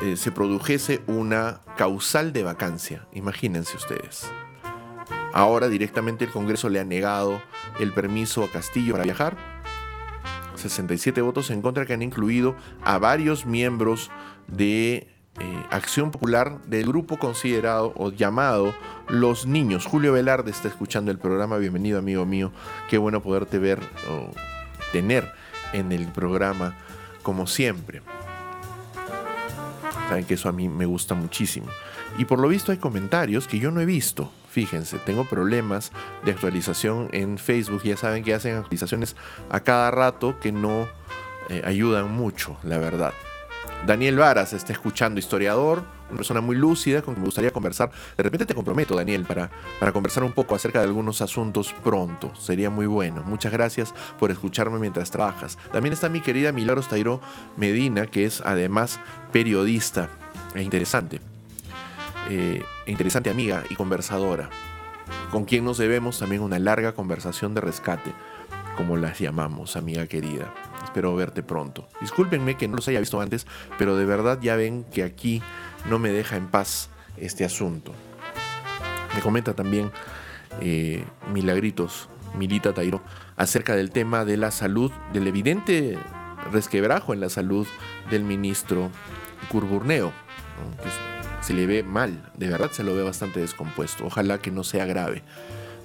eh, se produjese una causal de vacancia. Imagínense ustedes. Ahora directamente el Congreso le ha negado el permiso a Castillo para viajar. 67 votos en contra que han incluido a varios miembros de eh, acción popular del grupo considerado o llamado Los Niños. Julio Velarde está escuchando el programa. Bienvenido, amigo mío. Qué bueno poderte ver tener en el programa como siempre. Saben que eso a mí me gusta muchísimo. Y por lo visto hay comentarios que yo no he visto. Fíjense, tengo problemas de actualización en Facebook. Ya saben que hacen actualizaciones a cada rato que no eh, ayudan mucho, la verdad. Daniel Varas está escuchando, historiador, una persona muy lúcida con quien me gustaría conversar. De repente te comprometo, Daniel, para, para conversar un poco acerca de algunos asuntos pronto. Sería muy bueno. Muchas gracias por escucharme mientras trabajas. También está mi querida Milagros Tairo Medina, que es además periodista e interesante. Eh, interesante amiga y conversadora, con quien nos debemos también una larga conversación de rescate, como las llamamos, amiga querida. Espero verte pronto. Discúlpenme que no los haya visto antes, pero de verdad ya ven que aquí no me deja en paz este asunto. Me comenta también eh, Milagritos Milita Tairo, acerca del tema de la salud, del evidente resquebrajo en la salud del ministro Curburneo. se le ve mal, de verdad se lo ve bastante descompuesto. Ojalá que no sea grave.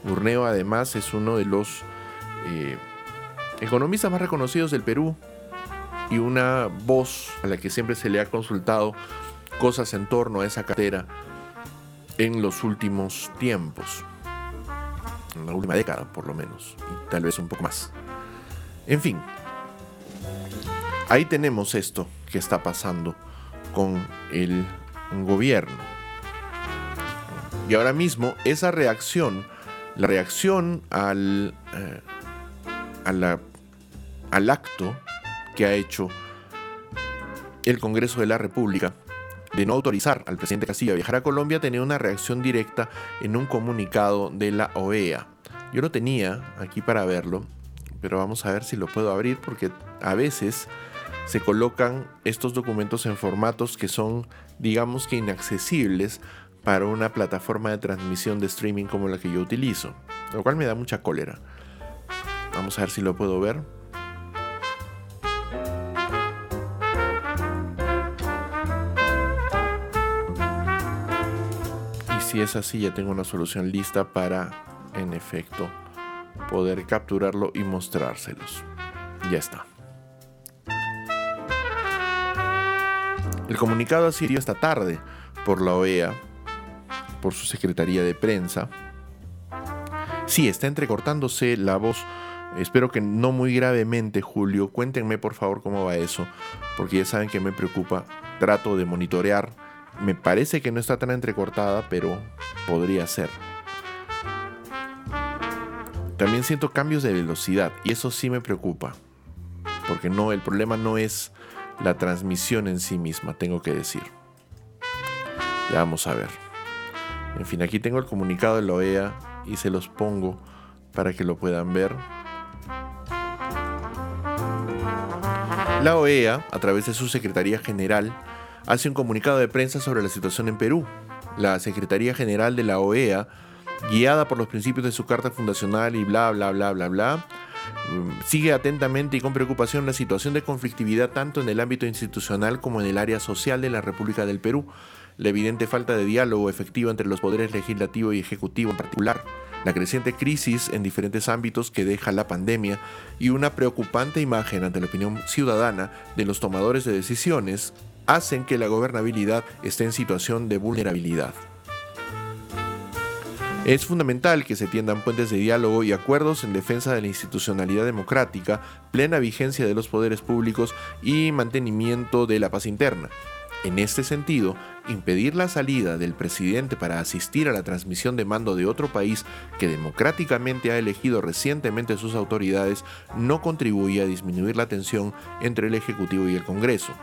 Burneo además es uno de los eh, economistas más reconocidos del Perú y una voz a la que siempre se le ha consultado cosas en torno a esa cartera en los últimos tiempos, en la última década por lo menos, y tal vez un poco más. En fin, ahí tenemos esto que está pasando con el gobierno. Y ahora mismo esa reacción, la reacción al, eh, a al acto que ha hecho el Congreso de la República de no autorizar al presidente Castillo a viajar a Colombia tenía una reacción directa en un comunicado de la OEA. Yo lo tenía aquí para verlo, pero vamos a ver si lo puedo abrir porque a veces se colocan estos documentos en formatos que son, digamos que inaccesibles para una plataforma de transmisión de streaming como la que yo utilizo, lo cual me da mucha cólera. Vamos a ver si lo puedo ver. Y si es así, ya tengo una solución lista para, en efecto, poder capturarlo y mostrárselos. Ya está. El comunicado ha sido esta tarde por la OEA, por su Secretaría de Prensa. Sí, está entrecortándose la voz. Espero que no muy gravemente, Julio. Cuéntenme por favor cómo va eso, porque ya saben que me preocupa. Trato de monitorear. Me parece que no está tan entrecortada, pero podría ser. También siento cambios de velocidad y eso sí me preocupa. Porque no, el problema no es la transmisión en sí misma, tengo que decir. Ya vamos a ver. En fin, aquí tengo el comunicado de la OEA y se los pongo para que lo puedan ver. La OEA, a través de su Secretaría General, hace un comunicado de prensa sobre la situación en Perú. La Secretaría General de la OEA, guiada por los principios de su carta fundacional y bla, bla, bla, bla, bla, mm, sigue atentamente y con preocupación la situación de conflictividad tanto en el ámbito institucional como en el área social de la República del Perú, la evidente falta de diálogo efectivo entre los poderes legislativo y ejecutivo en particular, la creciente crisis en diferentes ámbitos que deja la pandemia y una preocupante imagen ante la opinión ciudadana de los tomadores de decisiones hacen que la gobernabilidad esté en situación de vulnerabilidad. Es fundamental que se tiendan puentes de diálogo y acuerdos en defensa de la institucionalidad democrática, plena vigencia de los poderes públicos y mantenimiento de la paz interna. En este sentido, impedir la salida del presidente para asistir a la transmisión de mando de otro país que democráticamente ha elegido recientemente sus autoridades no contribuye a disminuir la tensión entre el Ejecutivo y el Congreso.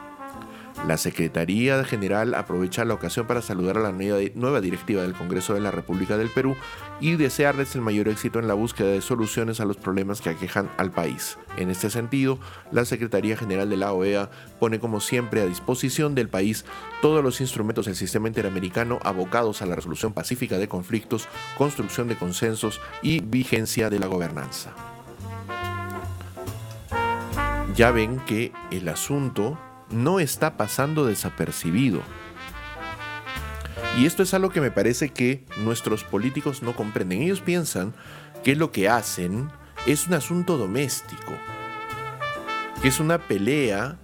La Secretaría General aprovecha la ocasión para saludar a la nueva, directiva del Congreso de la República del Perú y desearles el mayor éxito en la búsqueda de soluciones a los problemas que aquejan al país. En este sentido, la Secretaría General de la OEA pone como siempre a disposición del país todos los instrumentos del sistema interamericano abocados a la resolución pacífica de conflictos, construcción de consensos y vigencia de la gobernanza. Ya ven que el asunto no está pasando desapercibido. Y esto es algo que me parece que nuestros políticos no comprenden. Ellos piensan que lo que hacen es un asunto doméstico, que es una pelea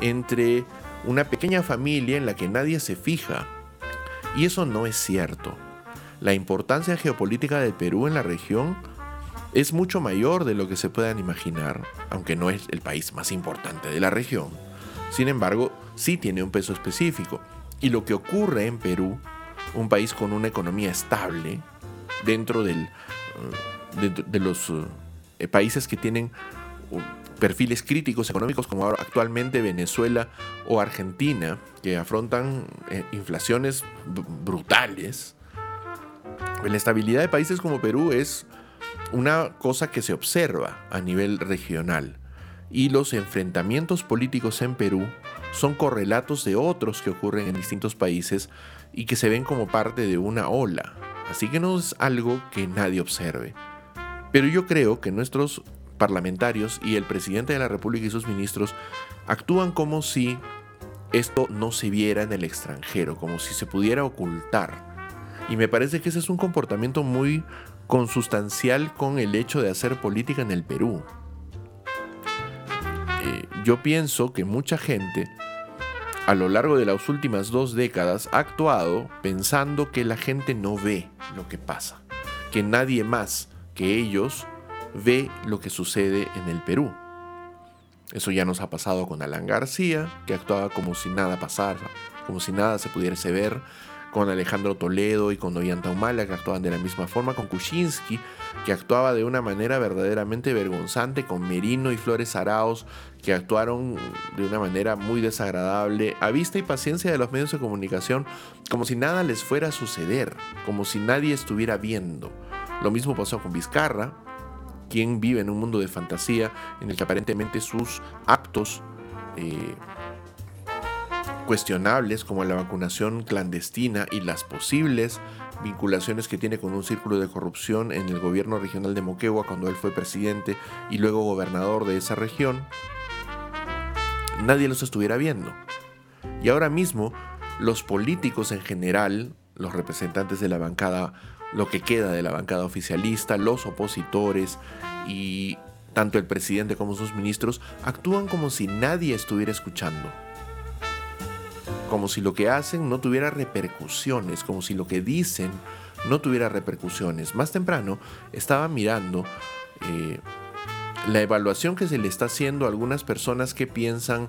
entre una pequeña familia en la que nadie se fija. Y eso no es cierto. La importancia geopolítica del Perú en la región es mucho mayor de lo que se puedan imaginar, aunque no es el país más importante de la región. Sin embargo, sí tiene un peso específico. Y lo que ocurre en Perú, un país con una economía estable, dentro uh, de, de, los uh, países que tienen uh, perfiles críticos económicos como ahora actualmente Venezuela o Argentina, que afrontan eh, inflaciones brutales, la estabilidad de países como Perú es una cosa que se observa a nivel regional y los enfrentamientos políticos en Perú son correlatos de otros que ocurren en distintos países y que se ven como parte de una ola. Así que no es algo que nadie observe. Pero yo creo que nuestros parlamentarios y el presidente de la República y sus ministros actúan como si esto no se viera en el extranjero, como si se pudiera ocultar. Y me parece que ese es un comportamiento muy consustancial con el hecho de hacer política en el Perú. Eh, yo pienso que mucha gente a lo largo de las últimas dos décadas ha actuado pensando que la gente no ve lo que pasa, que nadie más que ellos ve lo que sucede en el Perú. Eso ya nos ha pasado con Alan García, que actuaba como si nada pasara, como si nada se pudiese ver, con Alejandro Toledo y con Ollanta Humala, que actuaban de la misma forma, con Kuczynski, que actuaba de una manera verdaderamente vergonzante, con Merino y Flores Araos, que actuaron de una manera muy desagradable, a vista y paciencia de los medios de comunicación, como si nada les fuera a suceder, como si nadie estuviera viendo. Lo mismo pasó con Vizcarra, quien vive en un mundo de fantasía en el que aparentemente sus actos eh, cuestionables como la vacunación clandestina y las posibles vinculaciones que tiene con un círculo de corrupción en el gobierno regional de Moquegua cuando él fue presidente y luego gobernador de esa región, nadie los estuviera viendo. Y ahora mismo los políticos en general, los representantes de la bancada, lo que queda de la bancada oficialista, los opositores y tanto el presidente como sus ministros actúan como si nadie estuviera escuchando como si lo que hacen no tuviera repercusiones, como si lo que dicen no tuviera repercusiones. Más temprano estaba mirando eh, la evaluación que se le está haciendo a algunas personas que piensan eh,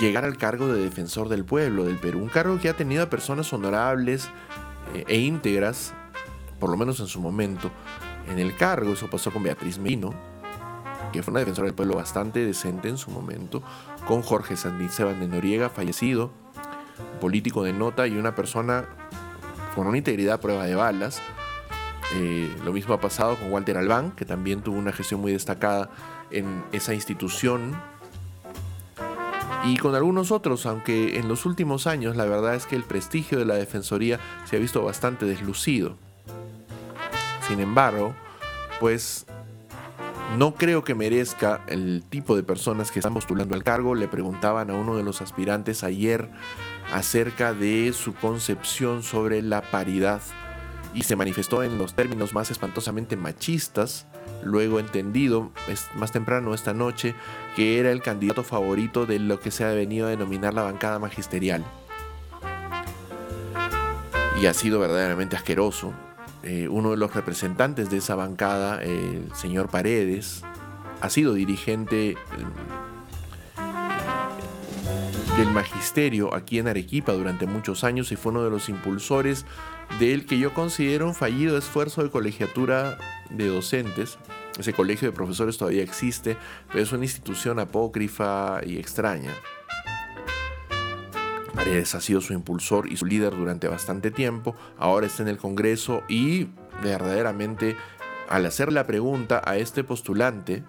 llegar al cargo de defensor del pueblo del Perú, un cargo que ha tenido a personas honorables eh, e íntegras, por lo menos en su momento, en el cargo. Eso pasó con Beatriz Mino, que fue una defensora del pueblo bastante decente en su momento, con Jorge Sandizeban de Noriega, fallecido, político de nota y una persona con una integridad a prueba de balas. Eh, lo mismo ha pasado con Walter Albán, que también tuvo una gestión muy destacada en esa institución. Y con algunos otros, aunque en los últimos años la verdad es que el prestigio de la Defensoría se ha visto bastante deslucido. Sin embargo, pues no creo que merezca el tipo de personas que están postulando al cargo. Le preguntaban a uno de los aspirantes ayer acerca de su concepción sobre la paridad y se manifestó en los términos más espantosamente machistas. Luego entendido más temprano esta noche que era el candidato favorito de lo que se ha venido a denominar la bancada magisterial. Y ha sido verdaderamente asqueroso eh, uno de los representantes de esa bancada, el señor Paredes, ha sido dirigente eh, del magisterio aquí en Arequipa durante muchos años y fue uno de los impulsores del que yo considero un fallido esfuerzo de colegiatura de docentes. Ese colegio de profesores todavía existe, pero es una institución apócrifa y extraña. Paredes ha sido su impulsor y su líder durante bastante tiempo, ahora está en el Congreso y verdaderamente al hacer la pregunta a este postulante,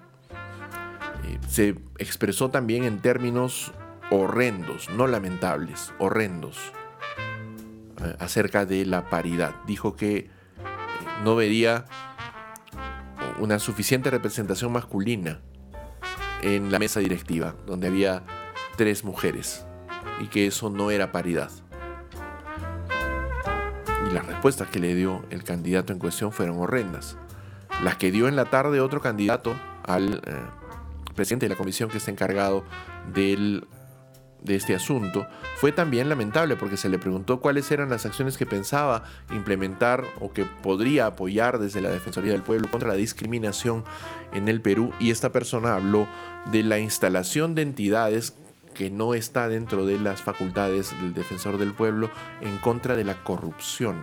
eh, se expresó también en términos horrendos, no lamentables, horrendos, eh, acerca de la paridad. Dijo que eh, no vería una suficiente representación masculina en la mesa directiva, donde había tres mujeres y que eso no era paridad. Y las respuestas que le dio el candidato en cuestión fueron horrendas. Las que dio en la tarde otro candidato al eh, presidente de la comisión que está encargado del, de este asunto fue también lamentable porque se le preguntó cuáles eran las acciones que pensaba implementar o que podría apoyar desde la Defensoría del Pueblo contra la discriminación en el Perú y esta persona habló de la instalación de entidades que no está dentro de las facultades del defensor del pueblo en contra de la corrupción.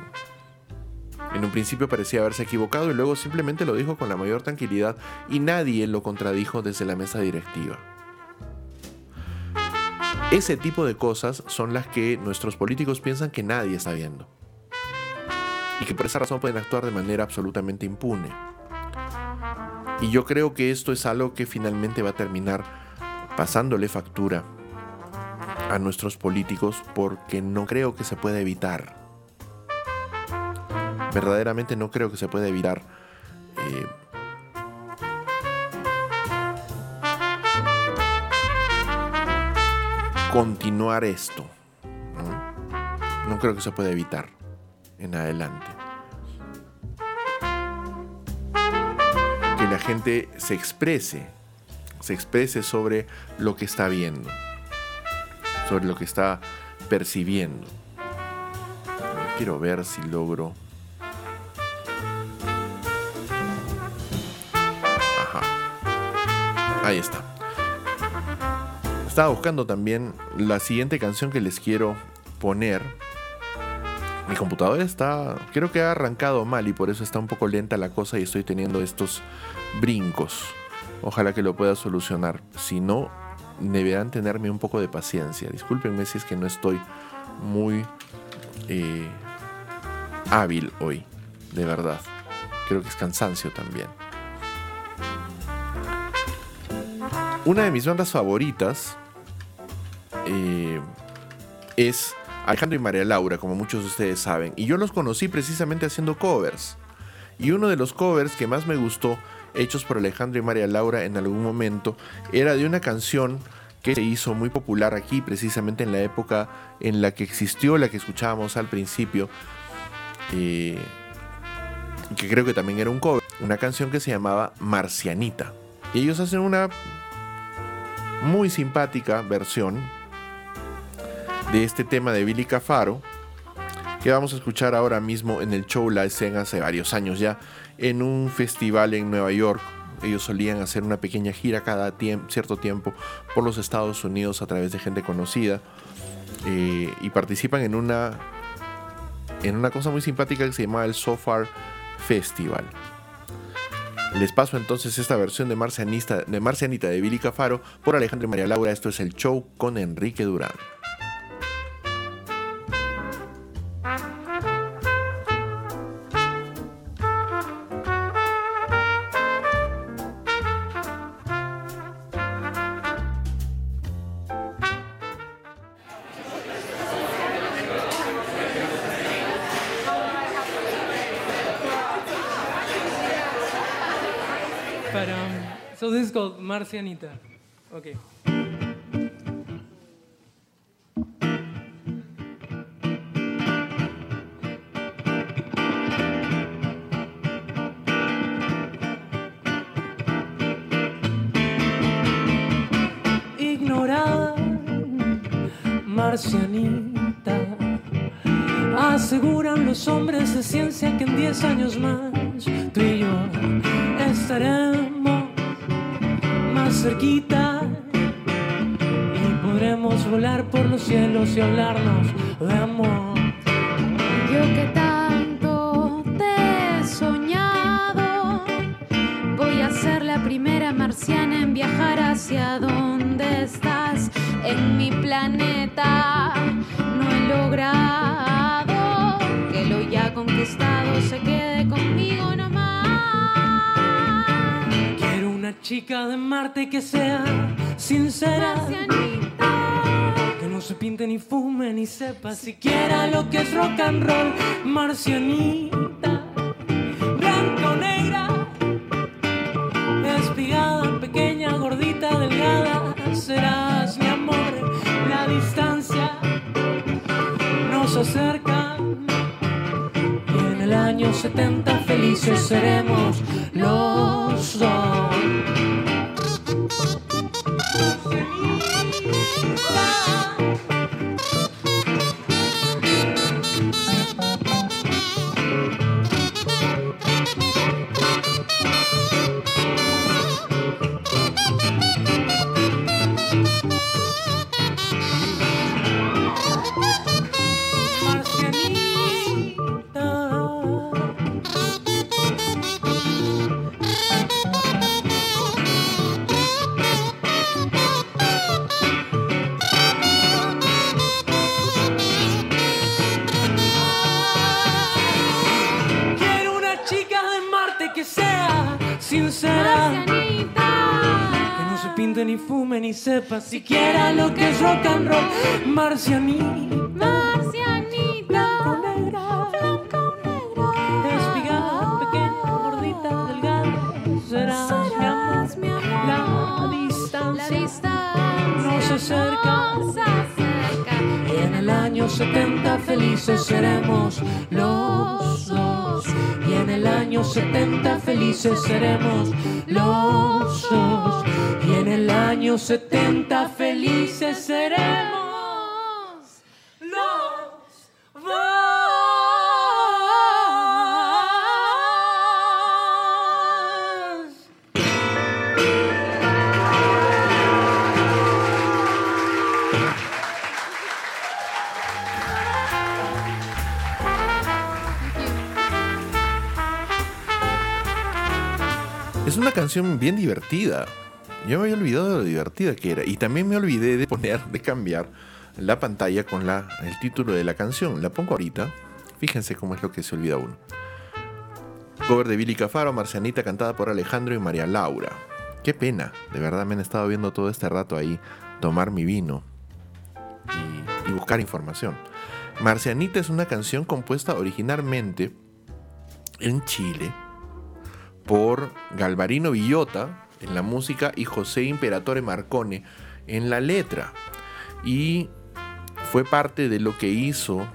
En un principio parecía haberse equivocado y luego simplemente lo dijo con la mayor tranquilidad y nadie lo contradijo desde la mesa directiva. Ese tipo de cosas son las que nuestros políticos piensan que nadie está viendo. Y que por esa razón pueden actuar de manera absolutamente impune. Y yo creo que esto es algo que finalmente va a terminar pasándole factura a nuestros políticos porque no creo que se pueda evitar. Verdaderamente no creo que se pueda evitar. Eh, continuar esto. ¿no? no creo que se pueda evitar en adelante. Que la gente se exprese, se exprese sobre lo que está viendo sobre lo que está percibiendo. Quiero ver si logro Ahí está. Estaba buscando también la siguiente canción que les quiero poner. Mi computadora está, creo que ha arrancado mal y por eso está un poco lenta la cosa y estoy teniendo estos brincos. Ojalá que lo pueda solucionar. Si no, deberán tenerme un poco de paciencia. Discúlpenme si es que no estoy muy eh, hábil hoy, de verdad. Creo que es cansancio también. Una de mis bandas favoritas eh, es Alejandro y María Laura, como muchos de ustedes saben. Y yo los conocí precisamente haciendo covers. Y uno de los covers que más me gustó, hechos por Alejandro y María Laura en algún momento, era de una canción que se hizo muy popular aquí, precisamente en la época en la que existió, la que escuchábamos al principio, eh, que creo que también era un cover, una canción que se llamaba Marcianita. Y ellos hacen una muy simpática versión de este tema de Billy Cafaro que vamos a escuchar ahora mismo en el show La Escena hace varios años ya en un festival en Nueva York. Ellos solían hacer una pequeña gira cada cierto tiempo por los Estados Unidos a través de gente conocida eh, y participan en una en una cosa muy simpática que se llama el So Far Festival. Les paso entonces esta versión de, Marcianista, de Marcianita de Billy Cafaro por Alejandro y María Laura. Esto es el show con Enrique Durán. Marcianita. Okay. Ignorada, marcianita. Aseguran los hombres de ciencia que en 10 años más cerquita y podremos volar por los cielos y hablarnos de Marte que sea sincera, que no se pinte ni fume ni sepa siquiera lo que es rock and roll. Marcianita, blanca o negra, espigada, pequeña, gordita, delgada, serás mi amor. La distancia nos acerca y en el año 70 felices seremos los sepa siquiera lo que es rock and roll. Marcianita. Marcianita, negra. blanca o negra, Espigada, pequeña, gordita, delgada. Serás, mi amor. mi amor. La distancia La distancia nos acerca. nos acerca. año 70 felices seremos los dos. Y en el año 70 felices seremos los dos. El año 70 felices seremos los dos. Es una canción bien divertida. Yo me había olvidado de lo divertida que era. Y también me olvidé de poner, de cambiar la pantalla con la, el título de la canción. La pongo ahorita. Fíjense cómo es lo que se olvida uno. Cover de Billy Cafaro, Marcianita, cantada por Alejandro y María Laura. Qué pena, de verdad me han estado viendo todo este rato ahí tomar mi vino y, y buscar información. Marcianita es una canción compuesta originalmente en Chile por Galvarino Villota en la música y José Imperatore Marcone en la letra. Y fue parte de lo que hizo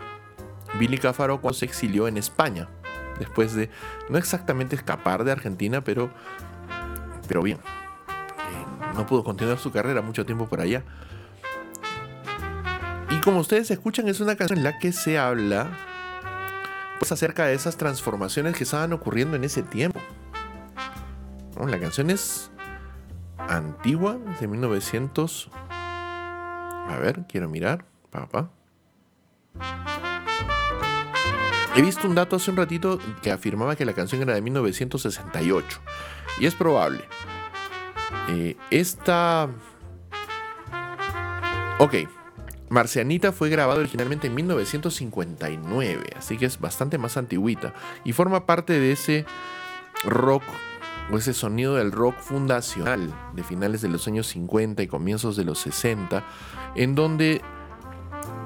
Billy Cafaro cuando se exilió en España. Después de no exactamente escapar de Argentina, pero, pero bien. Eh, no pudo continuar su carrera mucho tiempo por allá. Y como ustedes escuchan, es una canción en la que se habla pues, acerca de esas transformaciones que estaban ocurriendo en ese tiempo. La canción es antigua, de 1900. A ver, quiero mirar. Papá. He visto un dato hace un ratito que afirmaba que la canción era de 1968. Y es probable. Eh, esta. Ok. Marcianita fue grabado originalmente en 1959, así que es bastante más antigüita. Y forma parte de ese rock o ese sonido del rock fundacional de finales de los años 50 y comienzos de los 60, en donde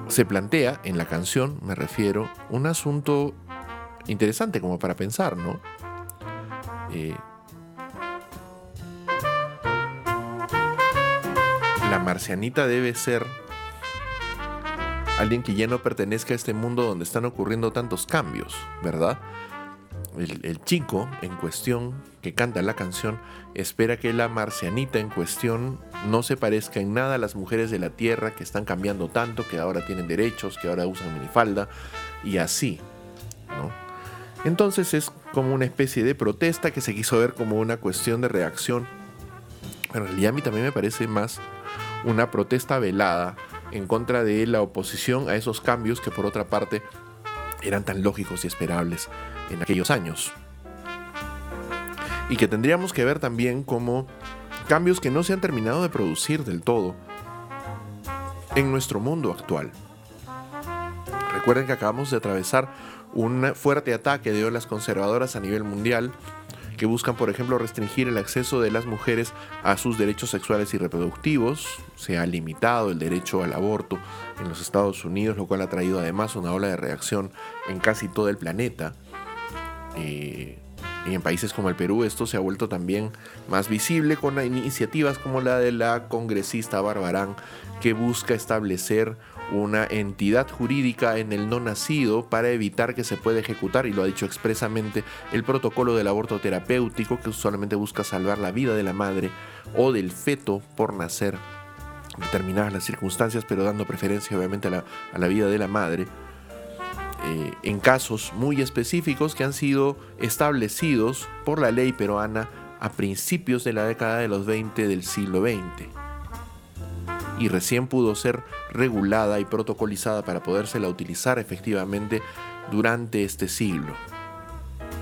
se plantea en la canción, me refiero, un asunto interesante como para pensar, ¿no? Eh, la marcianita debe ser alguien que ya no pertenezca a este mundo donde están ocurriendo tantos cambios, ¿verdad? El, chico en cuestión que canta la canción espera que la marcianita en cuestión no se parezca en nada a las mujeres de la tierra que están cambiando tanto, que ahora tienen derechos, que ahora usan minifalda y así, ¿no? Entonces es como una especie de protesta que se quiso ver como una cuestión de reacción. Pero en realidad a mí también me parece más una protesta velada en contra de la oposición a esos cambios que por otra parte eran tan lógicos y esperables en aquellos años. Y que tendríamos que ver también como cambios que no se han terminado de producir del todo en nuestro mundo actual. Recuerden que acabamos de atravesar un fuerte ataque de olas conservadoras a nivel mundial que buscan, por ejemplo, restringir el acceso de las mujeres a sus derechos sexuales y reproductivos. Se ha limitado el derecho al aborto en los Estados Unidos, lo cual ha traído además una ola de reacción en casi todo el planeta. Eh, y en países como el Perú esto se ha vuelto también más visible con iniciativas como la de la congresista Barbarán, que busca establecer una entidad jurídica en el no nacido para evitar que se pueda ejecutar, y lo ha dicho expresamente, el protocolo del aborto terapéutico que solamente busca salvar la vida de la madre o del feto por nacer determinadas las circunstancias, pero dando preferencia obviamente a la, a la vida de la madre. Eh, en casos muy específicos que han sido establecidos por la ley peruana a principios de la década de los 20 del siglo XX y recién pudo ser regulada y protocolizada para podérsela utilizar efectivamente durante este siglo.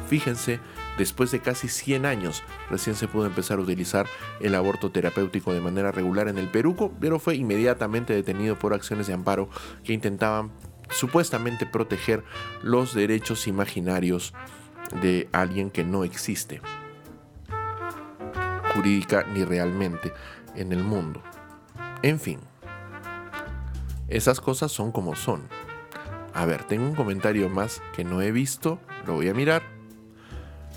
Fíjense, después de casi 100 años recién se pudo empezar a utilizar el aborto terapéutico de manera regular en el Perú, pero fue inmediatamente detenido por acciones de amparo que intentaban supuestamente proteger los derechos imaginarios de alguien que no existe jurídica ni realmente en el mundo. En fin, esas cosas son como son. A ver, tengo un comentario más que no he visto, lo voy a mirar,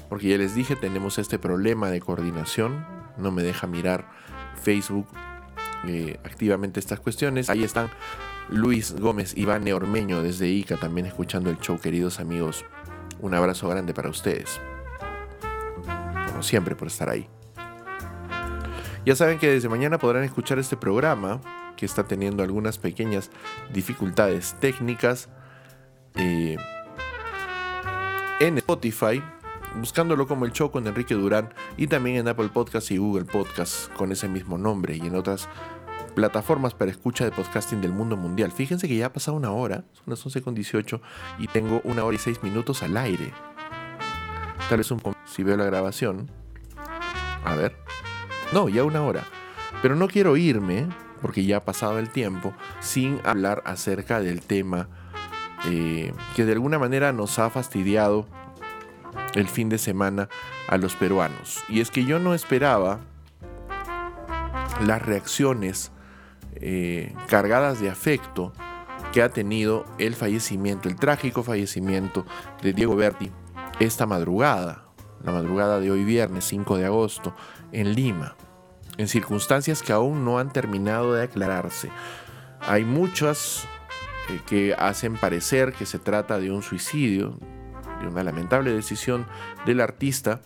porque ya les dije, tenemos este problema de coordinación, no me deja mirar Facebook eh, activamente estas cuestiones. Ahí están Luis Gómez, Iván Ormeño desde Ica, también escuchando el show, queridos amigos. Un abrazo grande para ustedes. Como siempre, por estar ahí. Ya saben que desde mañana podrán escuchar este programa que está teniendo algunas pequeñas dificultades técnicas eh, en Spotify, buscándolo como el show con Enrique Durán y también en Apple Podcast y Google Podcast con ese mismo nombre y en otras plataformas para escucha de podcasting del mundo mundial. Fíjense que ya ha pasado una hora, son las 11.18 y tengo una hora y seis minutos al aire. Tal vez un si veo la grabación. A ver. No, ya una hora. Pero no quiero irme, porque ya ha pasado el tiempo, sin hablar acerca del tema eh, que de alguna manera nos ha fastidiado el fin de semana a los peruanos. Y es que yo no esperaba las reacciones eh, cargadas de afecto que ha tenido el fallecimiento, el trágico fallecimiento de Diego Berti esta madrugada, la madrugada de hoy viernes 5 de agosto, en Lima, en circunstancias que aún no han terminado de aclararse. Hay muchas eh, que hacen parecer que se trata de un suicidio, de una lamentable decisión del artista,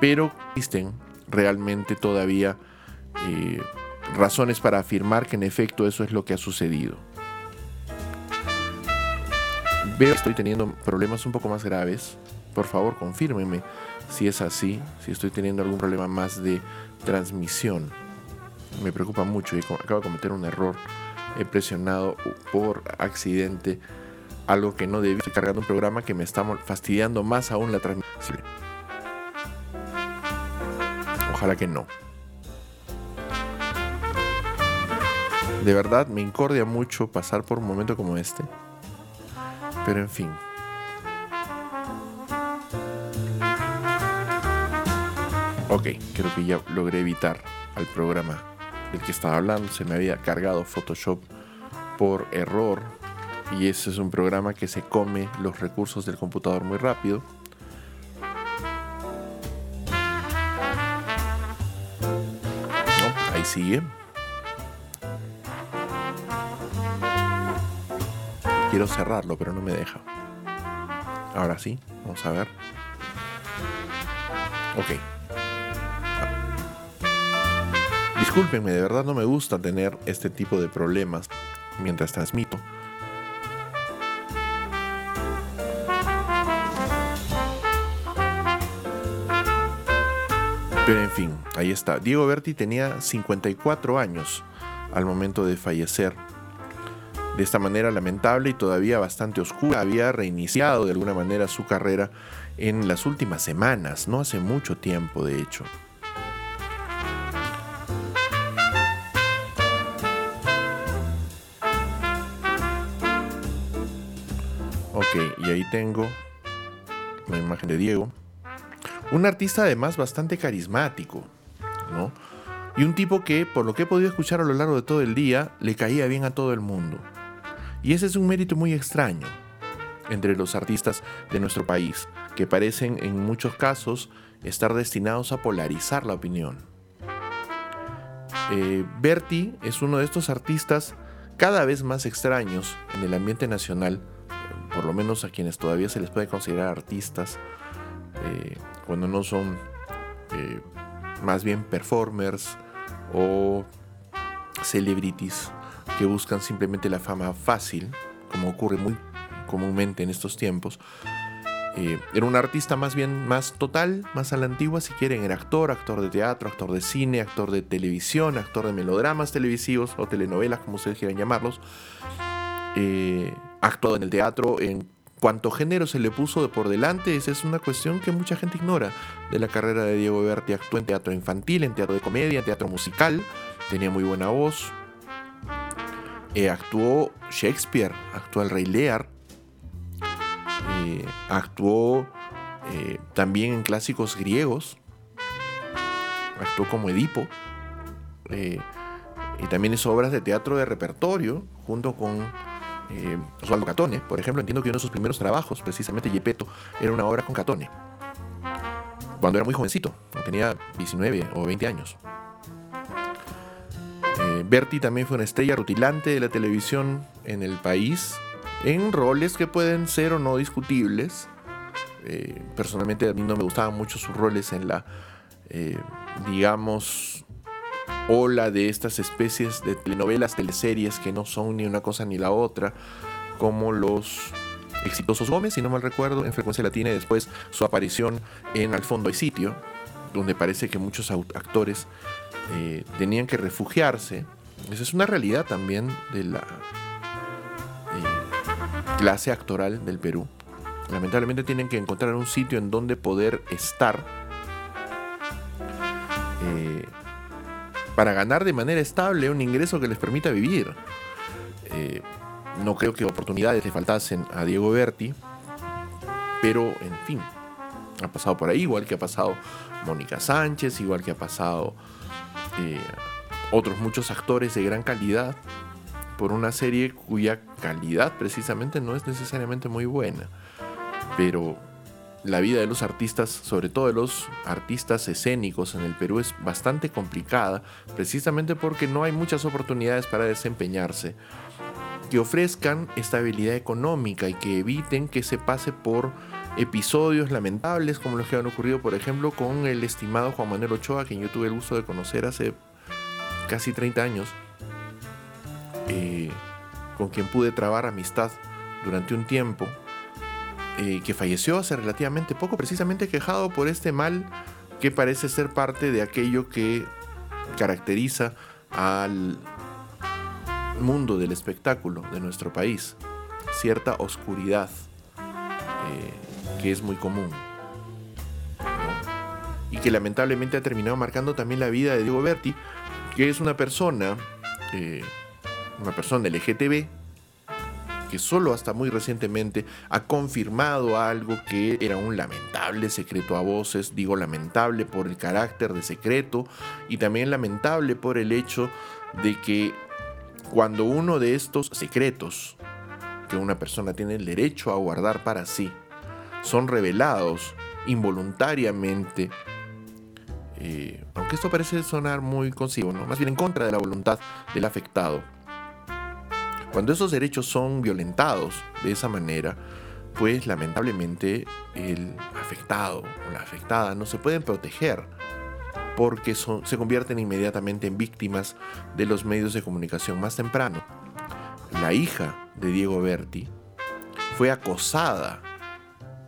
pero existen realmente todavía eh, razones para afirmar que en efecto eso es lo que ha sucedido. Veo que estoy teniendo problemas un poco más graves. Por favor, confírmenme si es así, si estoy teniendo algún problema más de transmisión. Me preocupa mucho y acabo de cometer un error. He presionado por accidente algo que no debí. Estoy cargando un programa que me está fastidiando más aún la transmisión. Ojalá que no. De verdad me incordia mucho pasar por un momento como este. Pero en fin. Ok, creo que ya logré evitar al programa del que estaba hablando. Se me había cargado Photoshop por error. Y ese es un programa que se come los recursos del computador muy rápido. No, ahí sigue. Quiero cerrarlo, pero no me deja. Ahora sí, vamos a ver. Ok. Discúlpenme, de verdad no me gusta tener este tipo de problemas mientras transmito. Pero en fin, ahí está. Diego Berti tenía 54 años al momento de fallecer. De esta manera lamentable y todavía bastante oscura, había reiniciado de alguna manera su carrera en las últimas semanas, no hace mucho tiempo de hecho. Ok, y ahí tengo la imagen de Diego. Un artista además bastante carismático, ¿no? Y un tipo que, por lo que he podido escuchar a lo largo de todo el día, le caía bien a todo el mundo. Y ese es un mérito muy extraño entre los artistas de nuestro país, que parecen en muchos casos estar destinados a polarizar la opinión. Eh, Berti es uno de estos artistas cada vez más extraños en el ambiente nacional, por lo menos a quienes todavía se les puede considerar artistas, eh, cuando no son eh, más bien performers o celebrities que buscan simplemente la fama fácil, como ocurre muy comúnmente en estos tiempos. Eh, era un artista más bien más total, más a la antigua, si quieren. Era actor, actor de teatro, actor de cine, actor de televisión, actor de melodramas televisivos o telenovelas, como ustedes quieran llamarlos. Eh, actuado en el teatro, en cuanto género se le puso de por delante, esa es una cuestión que mucha gente ignora de la carrera de Diego Berti. Actuó en teatro infantil, en teatro de comedia, en teatro musical, tenía muy buena voz. Eh, actuó Shakespeare, actuó el Rey Lear, eh, actuó eh, también en clásicos griegos, actuó como Edipo, y también hizo obras de teatro de repertorio junto con Osvaldo Catone, por ejemplo, entiendo que uno de sus primeros trabajos, precisamente Yepeto, era una obra con Catone, cuando era muy jovencito, tenía 19 o 20 años. Berti también fue una estrella rutilante de la televisión en el país en roles que pueden ser o no discutibles. Eh, personalmente a mí no me gustaban mucho sus roles en la, eh, digamos, ola de estas especies de telenovelas, teleseries que no son ni una cosa ni la otra, como los exitosos Gómez, si no mal recuerdo, en Frecuencia Latina y después su aparición en Al fondo hay sitio, donde parece que muchos actores eh, tenían que refugiarse. Esa es una realidad también de la eh, clase actoral del Perú. Lamentablemente tienen que encontrar un sitio en donde poder estar eh, para ganar de manera estable un ingreso que les permita vivir. Eh, no creo que oportunidades le faltasen a Diego Berti, pero en fin, ha pasado por ahí, igual que ha pasado Mónica Sánchez, igual que ha pasado eh, otros muchos actores de gran calidad por una serie cuya calidad precisamente no es necesariamente muy buena. Pero la vida de los artistas, sobre todo de los artistas escénicos en el Perú, es bastante complicada, precisamente porque no hay muchas oportunidades para desempeñarse que ofrezcan estabilidad económica y que eviten que se pase por episodios lamentables como los que han ocurrido, por ejemplo, con el estimado Juan Manuel Ochoa, quien yo tuve el gusto de conocer hace casi 30 años, eh, con quien pude trabar amistad durante un tiempo, eh, que falleció hace relativamente poco, precisamente quejado por este mal que parece ser parte de aquello que caracteriza al mundo del espectáculo de nuestro país, cierta oscuridad eh, que es muy común y que lamentablemente ha terminado marcando también la vida de Diego Berti, que es una persona, eh, una persona LGTB, que solo hasta muy recientemente ha confirmado algo que era un lamentable secreto a voces, digo lamentable por el carácter de secreto y también lamentable por el hecho de que cuando uno de estos secretos que una persona tiene el derecho a guardar para sí son revelados involuntariamente, eh, aunque esto parece sonar muy consigo, ¿no? más bien en contra de la voluntad del afectado, cuando esos derechos son violentados de esa manera, pues lamentablemente el afectado o la afectada no se pueden proteger porque son- se convierten inmediatamente en víctimas de los medios de comunicación más temprano. La hija de Diego Berti fue acosada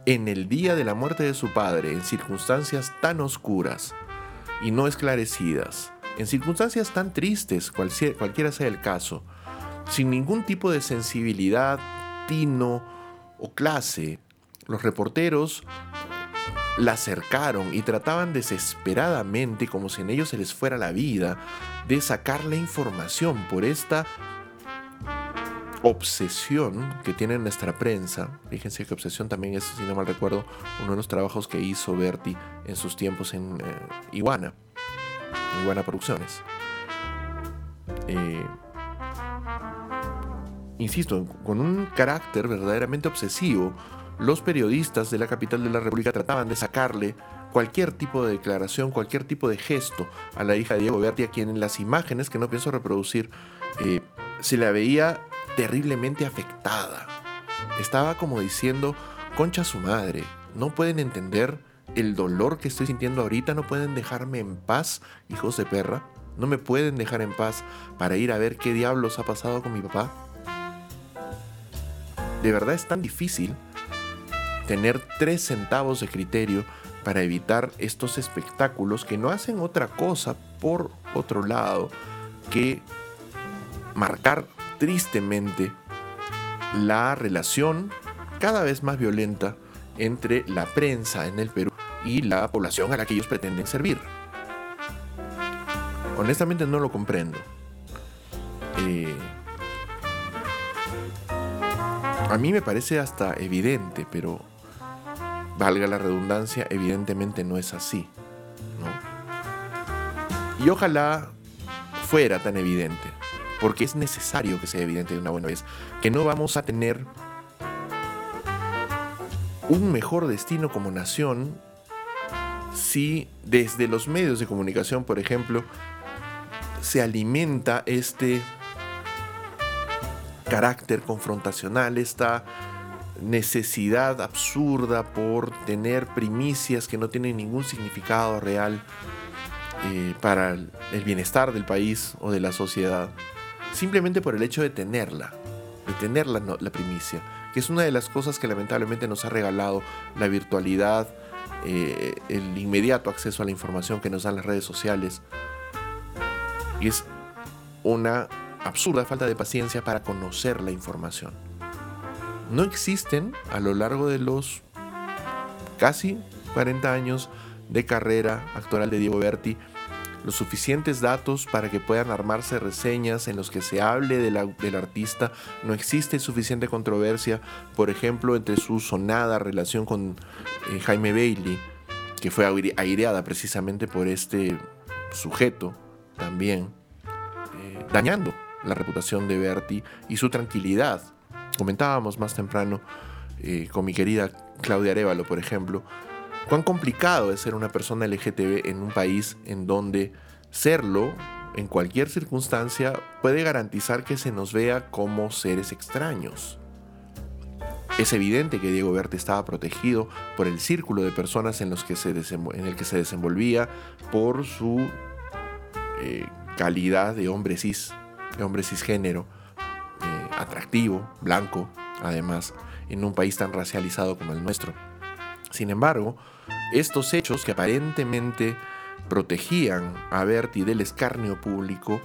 en el día de la muerte de su padre en circunstancias tan oscuras y no esclarecidas, en circunstancias tan tristes, cualquiera sea el caso, sin ningún tipo de sensibilidad, tino o clase, los reporteros la acercaron y trataban desesperadamente, como si en ellos se les fuera la vida, de sacarle información por esta obsesión que tiene nuestra prensa. Fíjense que obsesión también es, si no mal recuerdo, uno de los trabajos que hizo Berti en sus tiempos en eh, Iguana, Iguana Producciones. Eh, insisto, con un carácter verdaderamente obsesivo, los periodistas de la capital de la República trataban de sacarle cualquier tipo de declaración, cualquier tipo de gesto a la hija de Diego Berti, a quien en las imágenes que no pienso reproducir eh, se la veía terriblemente afectada. Estaba como diciendo, concha su madre, no pueden entender el dolor que estoy sintiendo ahorita, no pueden dejarme en paz, hijos de perra, no me pueden dejar en paz para ir a ver qué diablos ha pasado con mi papá. De verdad es tan difícil tener tres centavos de criterio para evitar estos espectáculos que no hacen otra cosa, por otro lado, que marcar tristemente la relación cada vez más violenta entre la prensa en el Perú y la población a la que ellos pretenden servir. Honestamente no lo comprendo. Eh, a mí me parece hasta evidente, pero valga la redundancia, evidentemente no es así. ¿no? Y ojalá fuera tan evidente, porque es necesario que sea evidente de una buena vez, que no vamos a tener un mejor destino como nación si desde los medios de comunicación, por ejemplo, se alimenta este carácter confrontacional, esta necesidad absurda por tener primicias que no tienen ningún significado real eh, para el el bienestar del país o de la sociedad, simplemente por el hecho de tenerla, de tener la, la primicia, que es una de las cosas que lamentablemente nos ha regalado la virtualidad, eh, el inmediato acceso a la información que nos dan las redes sociales, y es una absurda falta de paciencia para conocer la información. No existen a lo largo de los casi 40 años de carrera actoral de Diego Berti los suficientes datos para que puedan armarse reseñas en los que se hable de la- del artista. No existe suficiente controversia, por ejemplo, entre su sonada relación con eh, Jaime Bailey, que fue aire- aireada precisamente por este sujeto también, eh, dañando la reputación de Berti y su tranquilidad. Comentábamos más temprano eh, con mi querida Claudia Arevalo, por ejemplo, cuán complicado es ser una persona LGTB en un país en donde serlo, en cualquier circunstancia, puede garantizar que se nos vea como seres extraños. Es evidente que Diego Berti estaba protegido por el círculo de personas en, los que se en el que se desenvolvía, por su eh, calidad de hombre cis, de hombre cisgénero, eh, atractivo, blanco, además, en un país tan racializado como el nuestro. Sin embargo, estos hechos que aparentemente protegían a Berti del escarnio público,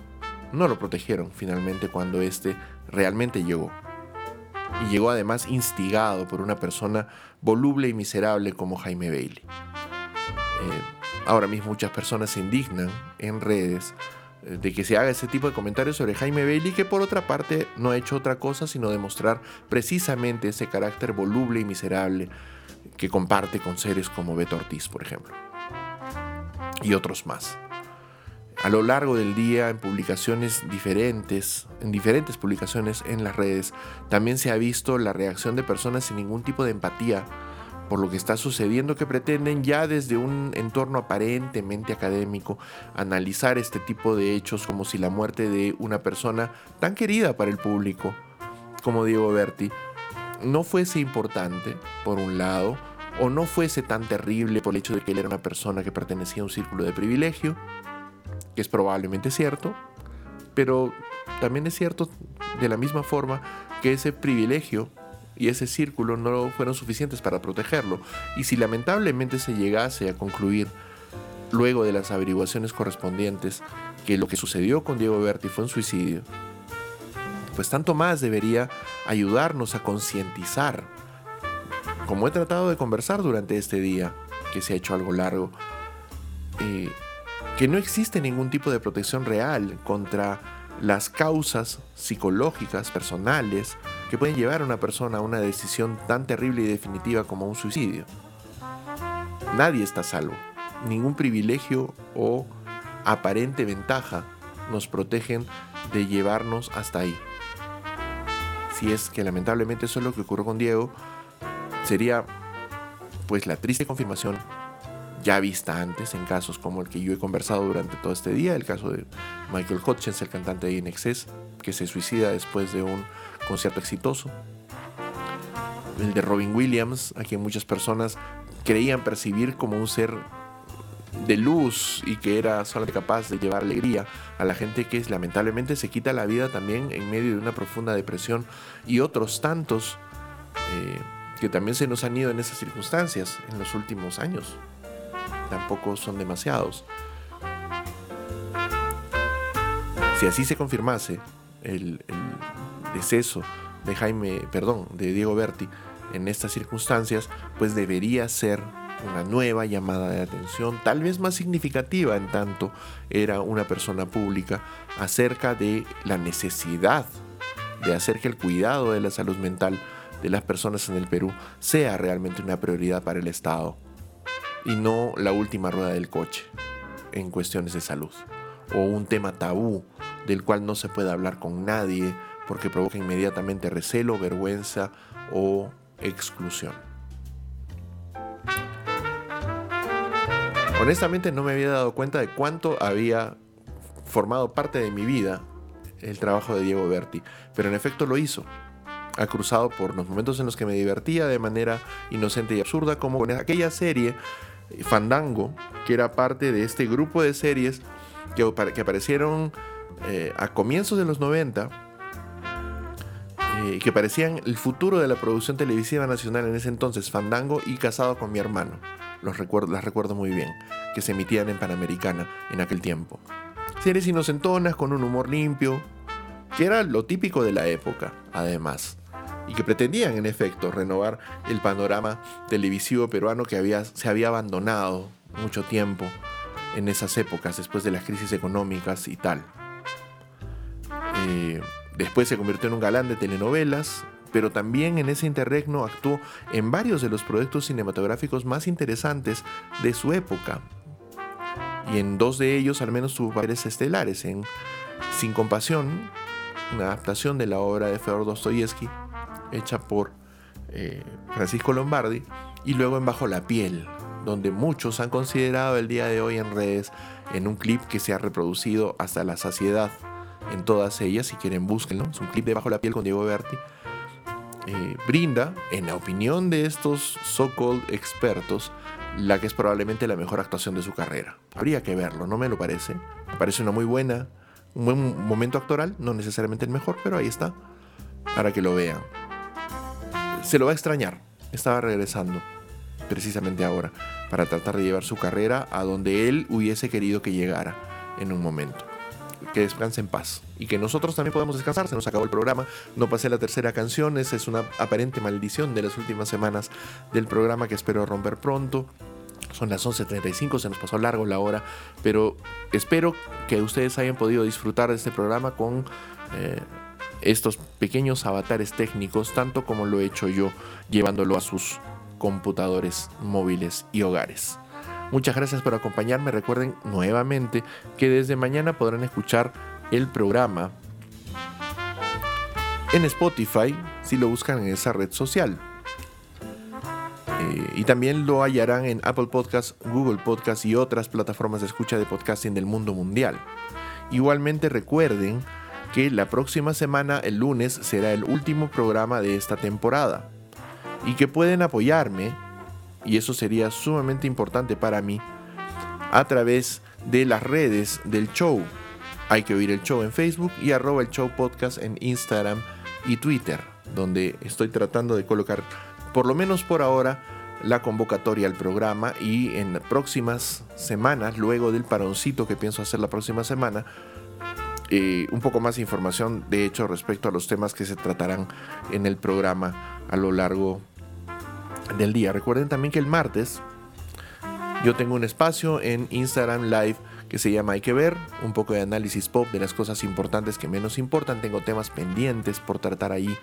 no lo protegieron finalmente cuando éste realmente llegó. Y llegó además instigado por una persona voluble y miserable como Jaime Bailey. Eh, ahora mismo muchas personas se indignan en redes eh, de que se haga ese tipo de comentarios sobre Jaime Bailey, que por otra parte no ha hecho otra cosa sino demostrar precisamente ese carácter voluble y miserable que comparte con seres como Beto Ortiz, por ejemplo, y otros más. A lo largo del día, en publicaciones diferentes, en diferentes publicaciones en las redes, también se ha visto la reacción de personas sin ningún tipo de empatía por lo que está sucediendo que pretenden ya desde un entorno aparentemente académico analizar este tipo de hechos como si la muerte de una persona tan querida para el público como Diego Berti no fuese importante, por un lado, o no fuese tan terrible por el hecho de que él era una persona que pertenecía a un círculo de privilegio, que es probablemente cierto, pero también es cierto de la misma forma que ese privilegio y ese círculo no fueron suficientes para protegerlo. Y si lamentablemente se llegase a concluir luego de las averiguaciones correspondientes que lo que sucedió con Diego Berti fue un suicidio, pues tanto más debería ayudarnos a concientizar, como he tratado de conversar durante este día, que se ha hecho algo largo, eh, que no existe ningún tipo de protección real contra las causas psicológicas, personales, que pueden llevar a una persona a una decisión tan terrible y definitiva como un suicidio. Nadie está salvo. Ningún privilegio o aparente ventaja nos protegen de llevarnos hasta ahí. Si es que lamentablemente eso es lo que ocurrió con Diego, sería pues la triste confirmación ya vista antes en casos como el que yo he conversado durante todo este día, el caso de Michael Hutchins, el cantante de INXS, que se suicida después de un concierto exitoso. El de Robin Williams, a quien muchas personas creían percibir como un ser de luz y que era solamente capaz de llevar alegría a la gente que lamentablemente se quita la vida también en medio de una profunda depresión y otros tantos eh, que también se nos han ido en esas circunstancias en los últimos años. Tampoco son demasiados. Si así se confirmase el, el deceso de Jaime, perdón, de Diego Berti en estas circunstancias, pues debería ser una nueva llamada de atención, tal vez más significativa en tanto era una persona pública, acerca de la necesidad de hacer que el cuidado de la salud mental de las personas en el Perú sea realmente una prioridad para el Estado y no la última rueda del coche en cuestiones de salud o un tema tabú del cual no se puede hablar con nadie porque provoca inmediatamente recelo, vergüenza o exclusión. Honestamente no me había dado cuenta de cuánto había formado parte de mi vida el trabajo de Diego Berti, pero en efecto lo hizo. Ha cruzado por los momentos en los que me divertía de manera inocente y absurda, como con aquella serie eh, Fandango, que era parte de este grupo de series que, aparecieron eh, a comienzos de los 90 eh, que parecían el futuro de la producción televisiva nacional en ese entonces, Fandango y Casado con mi hermano. Los recuerdo, las recuerdo muy bien, que se emitían en Panamericana en aquel tiempo. Series inocentonas con un humor limpio, que era lo típico de la época, además, y que pretendían en efecto renovar el panorama televisivo peruano que había, se había abandonado mucho tiempo en esas épocas, después de las crisis económicas y tal. Eh, después se convirtió en un galán de telenovelas, pero también en ese interregno actuó en varios de los proyectos cinematográficos más interesantes de su época. Y en dos de ellos al menos tuvo papeles estelares, en Sin Compasión, una adaptación de la obra de Fedor Dostoyevsky, hecha por eh, Francisco Lombardi, y luego en Bajo la Piel, donde muchos han considerado el día de hoy en redes en un clip que se ha reproducido hasta la saciedad en todas ellas, si quieren búsquenlo, es un clip de Bajo la Piel con Diego Berti, eh, brinda, en la opinión de estos so-called expertos, la que es probablemente la mejor actuación de su carrera. Habría que verlo, no me lo parece. Me parece una muy buena, un buen momento actoral, no necesariamente el mejor, pero ahí está, para que lo vean. Se lo va a extrañar, estaba regresando precisamente ahora, para tratar de llevar su carrera a donde él hubiese querido que llegara en un momento. Que descanse en paz y que nosotros también podamos descansar. Se nos acabó el programa, no pasé la tercera canción, esa es una aparente maldición de las últimas semanas del programa que espero romper pronto. Son las 11.35, se nos pasó largo la hora, pero espero que ustedes hayan podido disfrutar de este programa con eh, estos pequeños avatares técnicos, tanto como lo he hecho yo, llevándolo a sus computadores móviles y hogares. Muchas gracias por acompañarme. Recuerden nuevamente que desde mañana podrán escuchar el programa en Spotify si lo buscan en esa red social. Eh, y también lo hallarán en Apple Podcasts, Google Podcasts y otras plataformas de escucha de podcasting del mundo mundial. Igualmente recuerden que la próxima semana, el lunes, será el último programa de esta temporada y que pueden apoyarme, y eso sería sumamente importante para mí, a través de las redes del show. Hay que oír el show en Facebook y arroba el show podcast en Instagram y Twitter, donde estoy tratando de colocar, por lo menos por ahora, la convocatoria al programa y en próximas semanas, luego del paroncito que pienso hacer la próxima semana, eh, un poco más de información, de hecho, respecto a los temas que se tratarán en el programa a lo largo del día. Recuerden también que el martes yo tengo un espacio en Instagram Live que se llama Hay que ver, un poco de análisis pop de las cosas importantes que menos importan. Tengo temas pendientes por tratar ahí.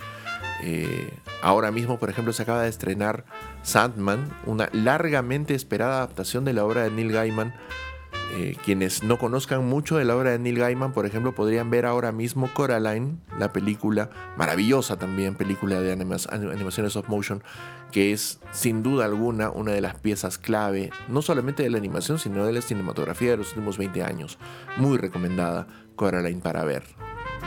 Eh, ahora mismo, por ejemplo, se acaba de estrenar Sandman, una largamente esperada adaptación de la obra de Neil Gaiman. Eh, quienes no conozcan mucho de la obra de Neil Gaiman, por ejemplo, podrían ver ahora mismo Coraline, la película, maravillosa también, película de animaciones of motion, que es sin duda alguna una de las piezas clave, no solamente de la animación, sino de la cinematografía de los últimos 20 años. Muy recomendada Coraline para ver.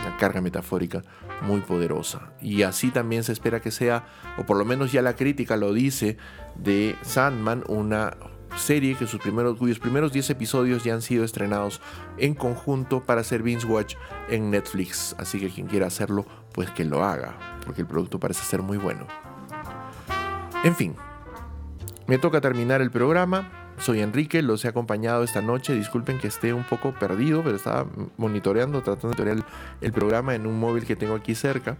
Una carga metafórica muy poderosa. Y así también se espera que sea, o por lo menos ya la crítica lo dice, de Sandman, una serie que sus primeros, cuyos primeros 10 episodios ya han sido estrenados en conjunto para hacer Binge Watch en Netflix. Así que quien quiera hacerlo, pues que lo haga, porque el producto parece ser muy bueno. En fin, me toca terminar el programa. Soy Enrique, los he acompañado esta noche. Disculpen que esté un poco perdido, pero estaba monitoreando, tratando de monitorear el, programa en un móvil que tengo aquí cerca.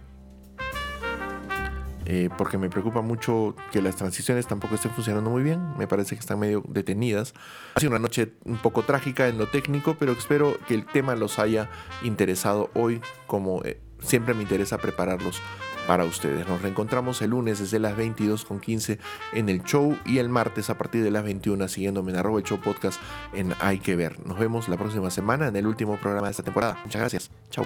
Eh, porque me preocupa mucho que las transiciones tampoco estén funcionando muy bien. Me parece que están medio detenidas. Ha sido una noche un poco trágica en lo técnico, pero espero que el tema los haya interesado hoy, como eh, siempre me interesa prepararlos para ustedes. Nos reencontramos el lunes desde las 22.15 en el show y el martes a partir de las 21 siguiéndome en arroba el show podcast en Hay que ver. Nos vemos la próxima semana en el último programa de esta temporada. Muchas gracias. Chao.